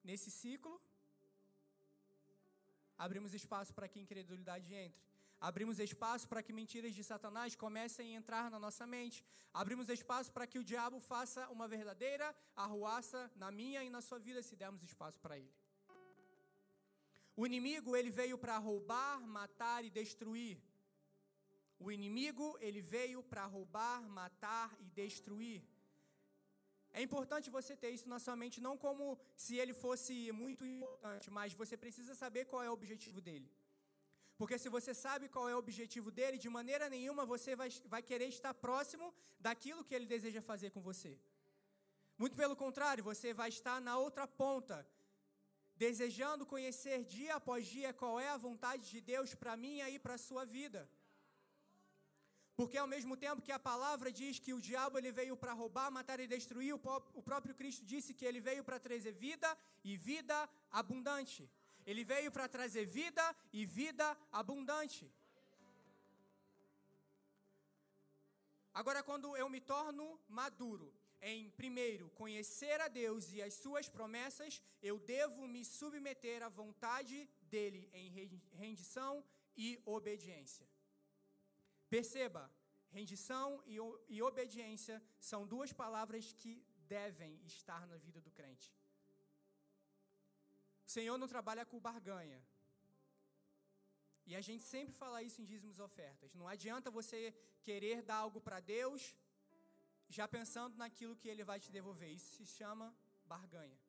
nesse ciclo, abrimos espaço para que incredulidade entre. Abrimos espaço para que mentiras de Satanás comecem a entrar na nossa mente. Abrimos espaço para que o diabo faça uma verdadeira arruaça na minha e na sua vida, se dermos espaço para ele. O inimigo, ele veio para roubar, matar e destruir. O inimigo, ele veio para roubar, matar e destruir. É importante você ter isso na sua mente, não como se ele fosse muito importante, mas você precisa saber qual é o objetivo dele. Porque se você sabe qual é o objetivo dele, de maneira nenhuma você vai, vai querer estar próximo daquilo que ele deseja fazer com você. Muito pelo contrário, você vai estar na outra ponta, desejando conhecer dia após dia qual é a vontade de Deus para mim e para a sua vida. Porque ao mesmo tempo que a palavra diz que o diabo ele veio para roubar, matar e destruir, o próprio Cristo disse que ele veio para trazer vida e vida abundante. Ele veio para trazer vida e vida abundante. Agora, quando eu me torno maduro em, primeiro, conhecer a Deus e as suas promessas, eu devo me submeter à vontade dele em rendição e obediência. Perceba, rendição e, e obediência são duas palavras que devem estar na vida do crente. O Senhor não trabalha com barganha. E a gente sempre fala isso em dízimos e ofertas. Não adianta você querer dar algo para Deus já pensando naquilo que Ele vai te devolver. Isso se chama barganha.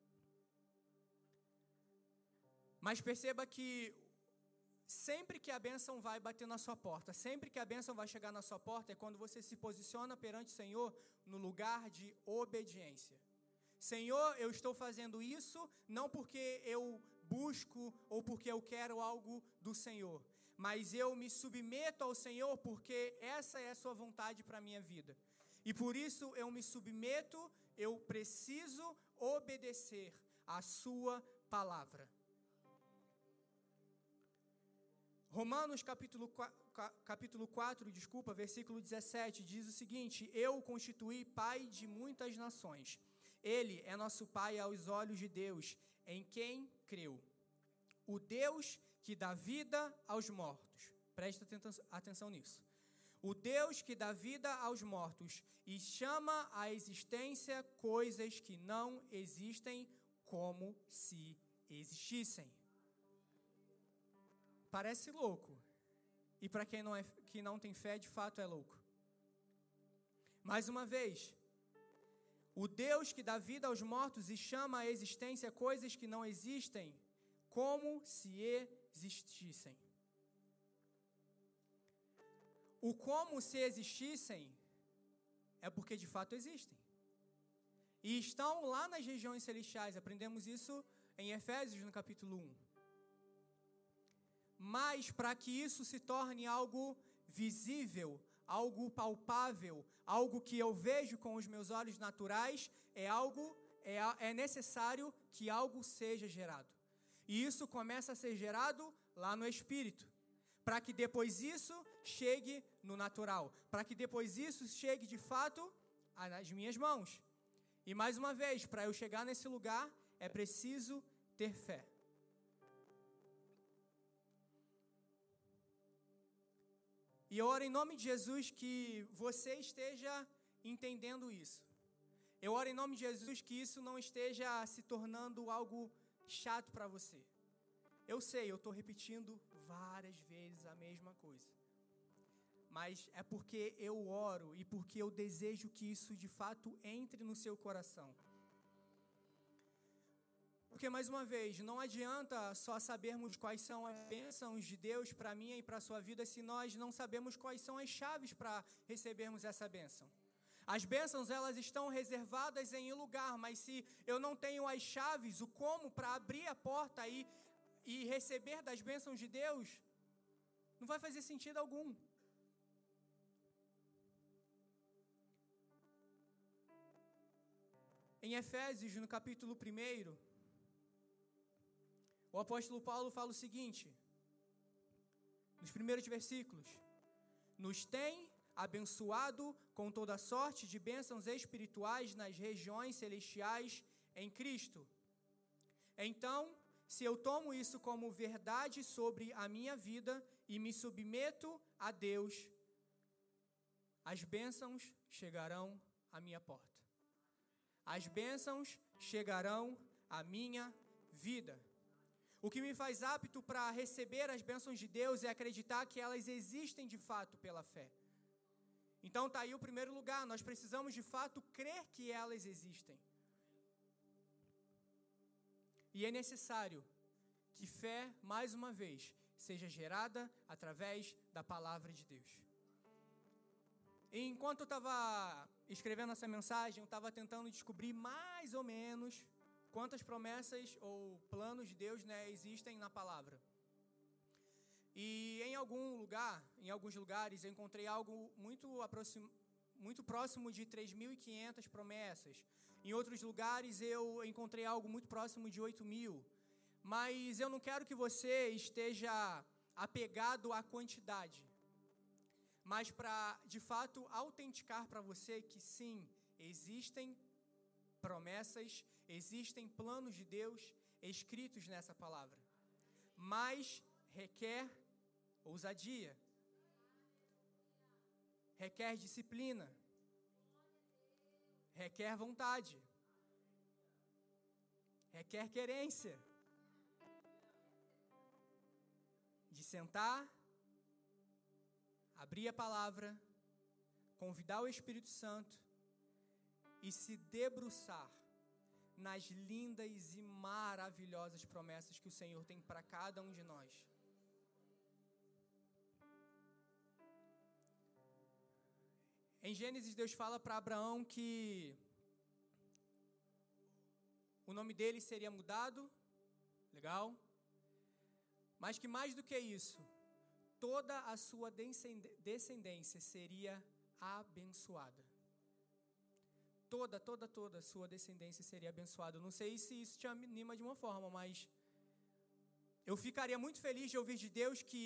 Mas perceba que sempre que a bênção vai bater na sua porta, sempre que a bênção vai chegar na sua porta, é quando você se posiciona perante o Senhor no lugar de obediência. Senhor, eu estou fazendo isso não porque eu busco ou porque eu quero algo do Senhor, mas eu me submeto ao Senhor porque essa é a sua vontade para a minha vida. E por isso eu me submeto, eu preciso obedecer a sua palavra. Romanos capítulo 4, capítulo 4, desculpa, versículo 17, diz o seguinte: Eu constituí pai de muitas nações ele é nosso Pai aos olhos de Deus, em quem creu. O Deus que dá vida aos mortos. Presta atenção nisso. O Deus que dá vida aos mortos e chama à existência coisas que não existem como se existissem. Parece louco. E para quem não, é, que não tem fé, de fato é louco. Mais uma vez, o Deus que dá vida aos mortos e chama à existência coisas que não existem, como se existissem. O como se existissem é porque de fato existem. E estão lá nas regiões celestiais, aprendemos isso em Efésios no capítulo 1. Mas para que isso se torne algo visível, algo palpável, algo que eu vejo com os meus olhos naturais, é algo é, é necessário que algo seja gerado. E isso começa a ser gerado lá no espírito, para que depois isso chegue no natural, para que depois isso chegue de fato nas minhas mãos. E mais uma vez, para eu chegar nesse lugar, é preciso ter fé. E eu oro em nome de Jesus que você esteja entendendo isso. Eu oro em nome de Jesus que isso não esteja se tornando algo chato para você. Eu sei, eu estou repetindo várias vezes a mesma coisa. Mas é porque eu oro e porque eu desejo que isso de fato entre no seu coração. Porque, mais uma vez, não adianta só sabermos quais são as bênçãos de Deus para mim e para a sua vida se nós não sabemos quais são as chaves para recebermos essa bênção. As bênçãos, elas estão reservadas em um lugar, mas se eu não tenho as chaves, o como para abrir a porta e, e receber das bênçãos de Deus, não vai fazer sentido algum. Em Efésios, no capítulo 1, o apóstolo Paulo fala o seguinte, nos primeiros versículos: Nos tem abençoado com toda sorte de bênçãos espirituais nas regiões celestiais em Cristo. Então, se eu tomo isso como verdade sobre a minha vida e me submeto a Deus, as bênçãos chegarão à minha porta. As bênçãos chegarão à minha vida. O que me faz apto para receber as bênçãos de Deus é acreditar que elas existem de fato pela fé. Então tá aí o primeiro lugar, nós precisamos de fato crer que elas existem. E é necessário que fé, mais uma vez, seja gerada através da palavra de Deus. E enquanto eu estava escrevendo essa mensagem, eu estava tentando descobrir mais ou menos quantas promessas ou planos de Deus né, existem na palavra. E em algum lugar, em alguns lugares, eu encontrei algo muito, aproxim, muito próximo de 3.500 promessas. Em outros lugares eu encontrei algo muito próximo de 8 mil. Mas eu não quero que você esteja apegado à quantidade. Mas para, de fato, autenticar para você que sim, existem promessas, existem planos de Deus escritos nessa palavra. Mas requer ousadia, requer disciplina, requer vontade, requer querência. De sentar, abrir a palavra, convidar o Espírito Santo e se debruçar nas lindas e maravilhosas promessas que o Senhor tem para cada um de nós. Em Gênesis, Deus fala para Abraão que o nome dele seria mudado, legal? Mas que mais do que isso, toda a sua descendência seria abençoada. Toda, toda, toda sua descendência seria abençoada. Não sei se isso te anima de uma forma, mas eu ficaria muito feliz de ouvir de Deus que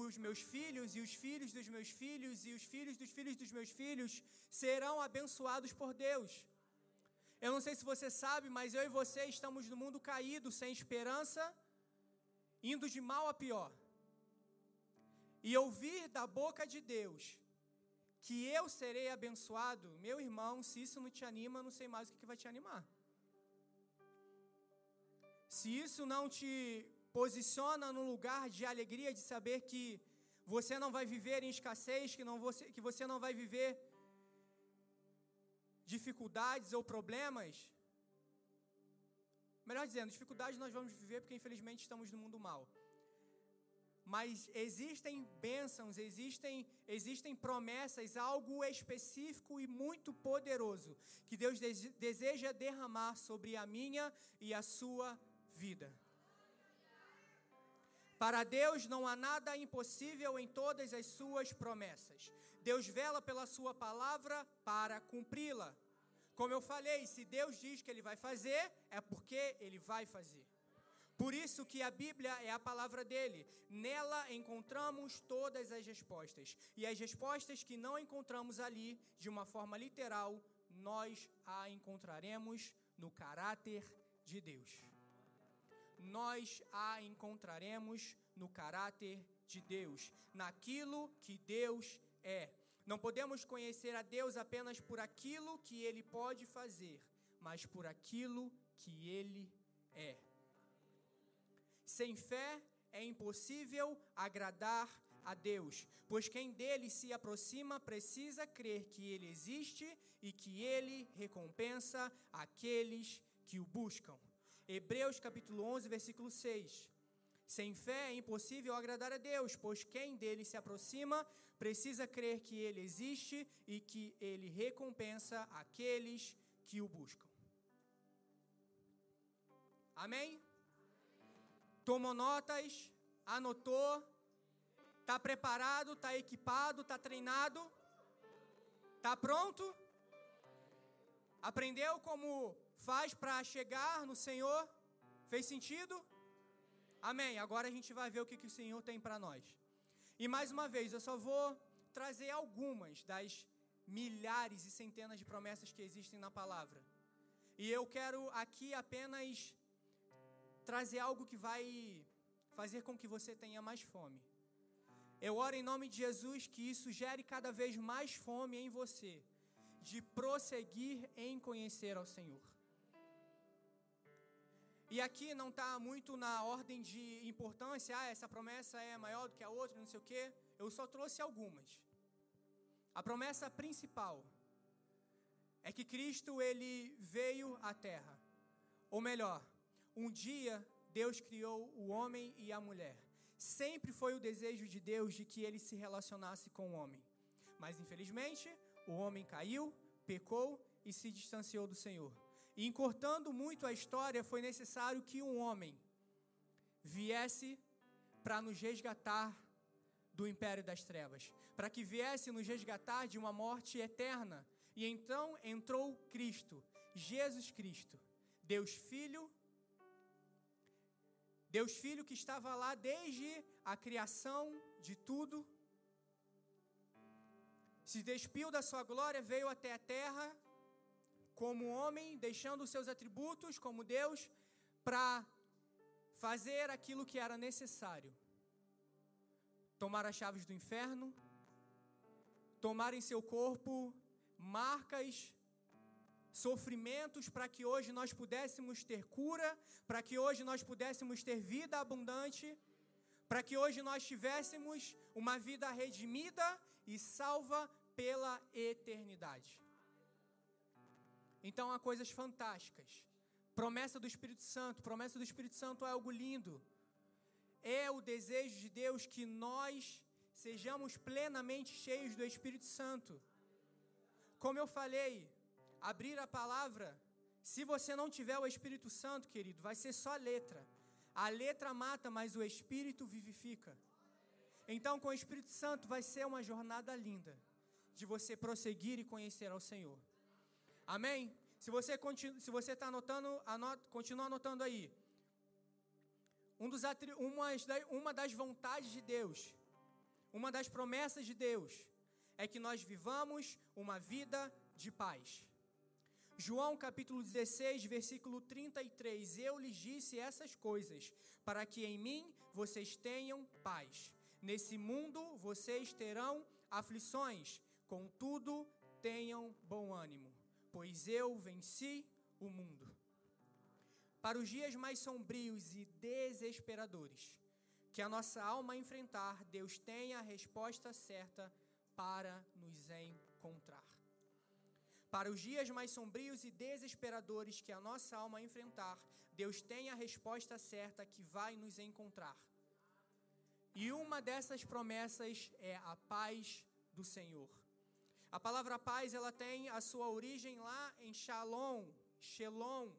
os meus filhos e os filhos dos meus filhos e os filhos dos filhos dos meus filhos serão abençoados por Deus. Eu não sei se você sabe, mas eu e você estamos no mundo caído, sem esperança, indo de mal a pior. E ouvir da boca de Deus que eu serei abençoado, meu irmão, se isso não te anima, não sei mais o que vai te animar. Se isso não te posiciona num lugar de alegria, de saber que você não vai viver em escassez, que, não você, que você não vai viver dificuldades ou problemas. Melhor dizendo, dificuldades nós vamos viver porque infelizmente estamos no mundo mal. Mas existem bênçãos, existem, existem promessas, algo específico e muito poderoso que Deus deseja derramar sobre a minha e a sua vida. Para Deus não há nada impossível em todas as suas promessas. Deus vela pela sua palavra para cumpri-la. Como eu falei, se Deus diz que ele vai fazer, é porque ele vai fazer. Por isso que a Bíblia é a palavra dele. Nela encontramos todas as respostas. E as respostas que não encontramos ali, de uma forma literal, nós a encontraremos no caráter de Deus nós a encontraremos no caráter de Deus, naquilo que Deus é. Não podemos conhecer a Deus apenas por aquilo que Ele pode fazer, mas por aquilo que Ele é. Sem fé é impossível agradar a Deus, pois quem dele se aproxima precisa crer que Ele existe e que Ele recompensa aqueles que o buscam. Hebreus capítulo 11, versículo 6. Sem fé é impossível agradar a Deus, pois quem dele se aproxima precisa crer que ele existe e que ele recompensa aqueles que o buscam. Amém? Tomou notas, anotou, está preparado, está equipado, está treinado, está pronto? Aprendeu como faz para chegar no Senhor? Fez sentido? Amém. Agora a gente vai ver o que, que o Senhor tem para nós. E mais uma vez, eu só vou trazer algumas das milhares e centenas de promessas que existem na palavra. E eu quero aqui apenas trazer algo que vai fazer com que você tenha mais fome. Eu oro em nome de Jesus que isso gere cada vez mais fome em você, de prosseguir em conhecer ao Senhor. E aqui não está muito na ordem de importância, ah, essa promessa é maior do que a outra, não sei o quê. Eu só trouxe algumas. A promessa principal é que Cristo ele veio à terra. Ou melhor, um dia Deus criou o homem e a mulher. Sempre foi o desejo de Deus de que ele se relacionasse com o homem. Mas infelizmente, o homem caiu, pecou e se distanciou do Senhor. E encurtando muito a história, foi necessário que um homem viesse para nos resgatar do império das trevas, para que viesse nos resgatar de uma morte eterna. E então entrou Cristo, Jesus Cristo, Deus Filho, Deus Filho que estava lá desde a criação de tudo, se despiu da sua glória, veio até a terra como homem, deixando os seus atributos como Deus, para fazer aquilo que era necessário: tomar as chaves do inferno, tomar em seu corpo marcas sofrimentos para que hoje nós pudéssemos ter cura, para que hoje nós pudéssemos ter vida abundante, para que hoje nós tivéssemos uma vida redimida e salva pela eternidade. Então há coisas fantásticas. Promessa do Espírito Santo, promessa do Espírito Santo é algo lindo. É o desejo de Deus que nós sejamos plenamente cheios do Espírito Santo. Como eu falei, abrir a palavra, se você não tiver o Espírito Santo, querido, vai ser só letra. A letra mata, mas o Espírito vivifica. Então, com o Espírito Santo, vai ser uma jornada linda de você prosseguir e conhecer ao Senhor. Amém? Se você se você está anotando, anota, continua anotando aí. Um dos uma, uma das vontades de Deus, uma das promessas de Deus, é que nós vivamos uma vida de paz. João capítulo 16, versículo 33. Eu lhes disse essas coisas, para que em mim vocês tenham paz. Nesse mundo vocês terão aflições, contudo tenham bom ânimo, pois eu venci o mundo. Para os dias mais sombrios e desesperadores que a nossa alma enfrentar, Deus tem a resposta certa para nos encontrar. Para os dias mais sombrios e desesperadores que a nossa alma enfrentar, Deus tem a resposta certa que vai nos encontrar. E uma dessas promessas é a paz do Senhor. A palavra paz, ela tem a sua origem lá em Shalom, Shalom,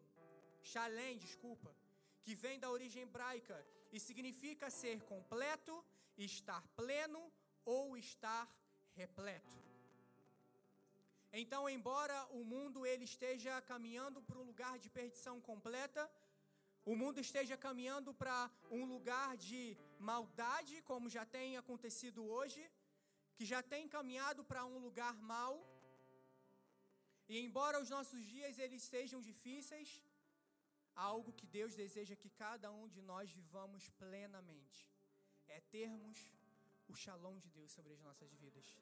Shalem, desculpa, que vem da origem hebraica e significa ser completo, estar pleno ou estar repleto. Então, embora o mundo ele esteja caminhando para um lugar de perdição completa, o mundo esteja caminhando para um lugar de maldade, como já tem acontecido hoje, que já tem caminhado para um lugar mau. E embora os nossos dias eles sejam difíceis, há algo que Deus deseja que cada um de nós vivamos plenamente. É termos o shalom de Deus sobre as nossas vidas.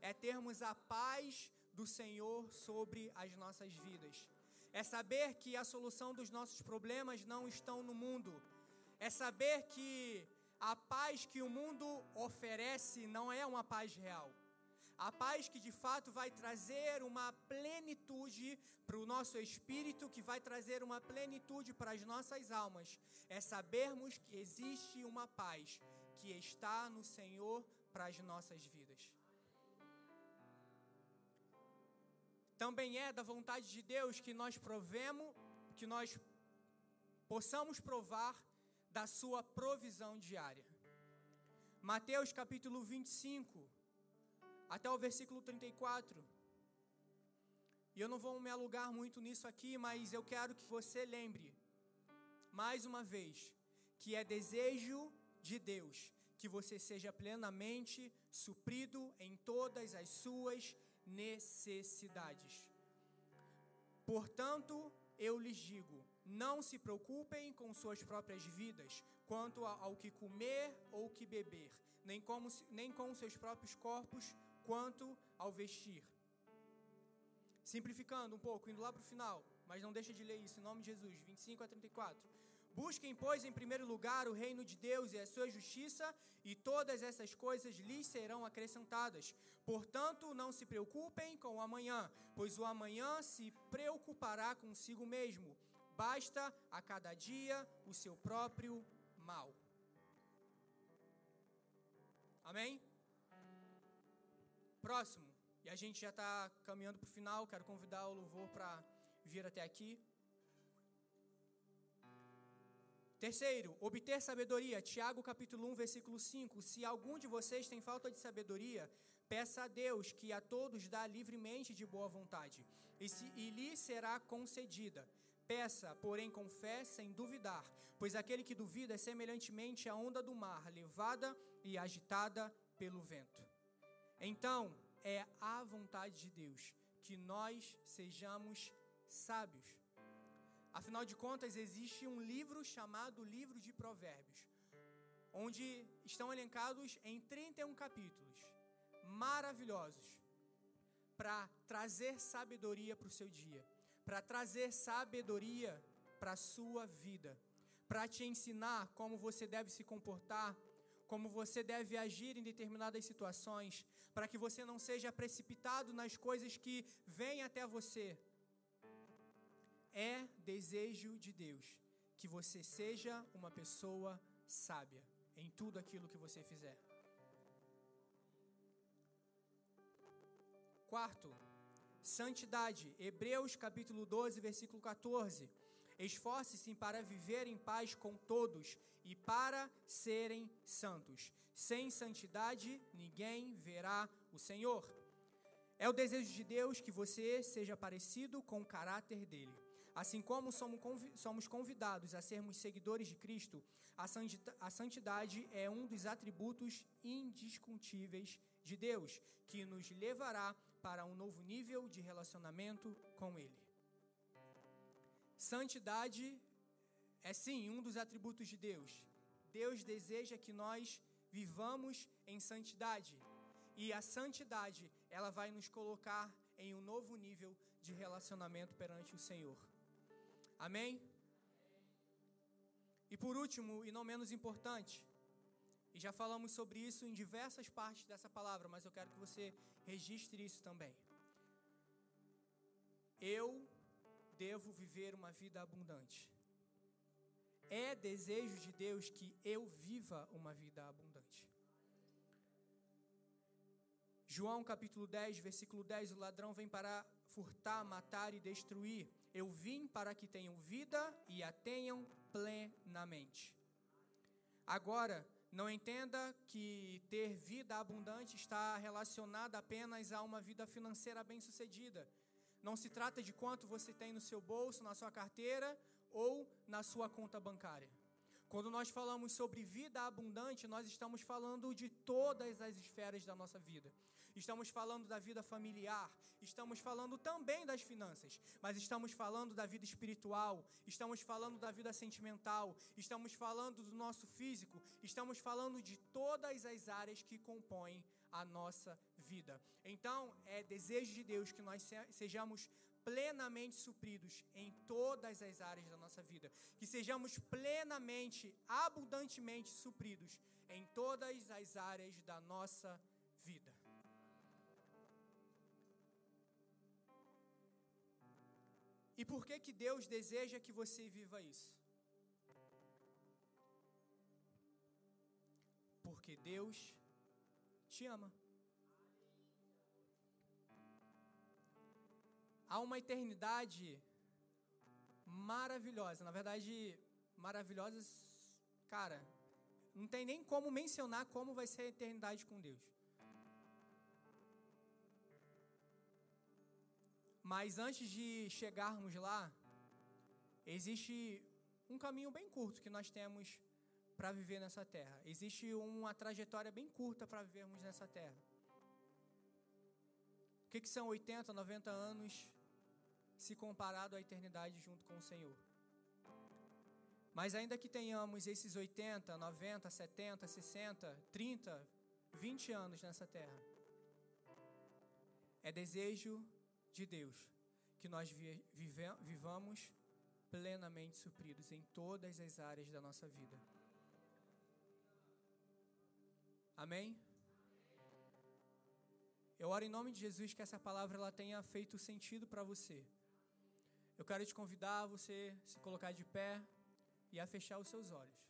É termos a paz do Senhor sobre as nossas vidas. É saber que a solução dos nossos problemas não estão no mundo. É saber que a paz que o mundo oferece não é uma paz real. A paz que de fato vai trazer uma plenitude para o nosso espírito, que vai trazer uma plenitude para as nossas almas, é sabermos que existe uma paz que está no Senhor para as nossas vidas. Também é da vontade de Deus que nós provemos, que nós possamos provar da sua provisão diária. Mateus capítulo 25, até o versículo 34. E eu não vou me alugar muito nisso aqui, mas eu quero que você lembre, mais uma vez, que é desejo de Deus que você seja plenamente suprido em todas as suas necessidades. Portanto, eu lhes digo: Não se preocupem com suas próprias vidas, quanto ao que comer ou que beber, nem, como, nem com seus próprios corpos, quanto ao vestir. Simplificando um pouco, indo lá para o final, mas não deixa de ler isso, em nome de Jesus, 25 a 34. Busquem, pois, em primeiro lugar o reino de Deus e a sua justiça, e todas essas coisas lhes serão acrescentadas. Portanto, não se preocupem com o amanhã, pois o amanhã se preocupará consigo mesmo. Basta a cada dia o seu próprio mal. Amém? Próximo, e a gente já está caminhando para o final, quero convidar o louvor para vir até aqui. Terceiro, obter sabedoria. Tiago capítulo 1, versículo 5. Se algum de vocês tem falta de sabedoria, peça a Deus, que a todos dá livremente de boa vontade, e, se, e lhe será concedida. Peça, porém, com fé, sem duvidar, pois aquele que duvida é semelhantemente a onda do mar, levada e agitada pelo vento. Então, é a vontade de Deus que nós sejamos sábios. Afinal de contas, existe um livro chamado Livro de Provérbios, onde estão elencados em 31 capítulos maravilhosos para trazer sabedoria para o seu dia, para trazer sabedoria para a sua vida, para te ensinar como você deve se comportar, como você deve agir em determinadas situações, para que você não seja precipitado nas coisas que vêm até você, é desejo de Deus que você seja uma pessoa sábia em tudo aquilo que você fizer. Quarto, santidade. Hebreus capítulo 12, versículo 14. Esforce-se para viver em paz com todos e para serem santos. Sem santidade, ninguém verá o Senhor. É o desejo de Deus que você seja parecido com o caráter dele. Assim como somos convidados a sermos seguidores de Cristo, a santidade é um dos atributos indiscutíveis de Deus, que nos levará para um novo nível de relacionamento com Ele. Santidade é sim um dos atributos de Deus. Deus deseja que nós vivamos em santidade. E a santidade, ela vai nos colocar em um novo nível de relacionamento perante o Senhor. Amém? E por último, e não menos importante, e já falamos sobre isso em diversas partes dessa palavra, mas eu quero que você registre isso também. Eu devo viver uma vida abundante. É desejo de Deus que eu viva uma vida abundante. João capítulo 10, versículo 10: O ladrão vem para furtar, matar e destruir. Eu vim para que tenham vida e a tenham plenamente. Agora, não entenda que ter vida abundante está relacionada apenas a uma vida financeira bem-sucedida. Não se trata de quanto você tem no seu bolso, na sua carteira ou na sua conta bancária. Quando nós falamos sobre vida abundante, nós estamos falando de todas as esferas da nossa vida. Estamos falando da vida familiar, estamos falando também das finanças, mas estamos falando da vida espiritual, estamos falando da vida sentimental, estamos falando do nosso físico, estamos falando de todas as áreas que compõem a nossa vida. Então, é desejo de Deus que nós sejamos plenamente supridos em todas as áreas da nossa vida, que sejamos plenamente, abundantemente supridos em todas as áreas da nossa E por que que Deus deseja que você viva isso? Porque Deus te ama. há uma eternidade maravilhosa. Na verdade, maravilhosas, cara, não tem nem como mencionar como vai ser a eternidade com Deus. Mas antes de chegarmos lá, existe um caminho bem curto que nós temos para viver nessa terra. Existe uma trajetória bem curta para vivermos nessa terra. O que, que são 80, 90 anos se comparado à eternidade junto com o Senhor. Mas ainda que tenhamos esses 80, 90, 70, 60, 30, 20 anos nessa terra, é desejo de Deus que nós vivamos plenamente supridos em todas as áreas da nossa vida. Amém? Eu oro em nome de Jesus que essa palavra ela tenha feito sentido para você. Eu quero te convidar a você se colocar de pé e a fechar os seus olhos.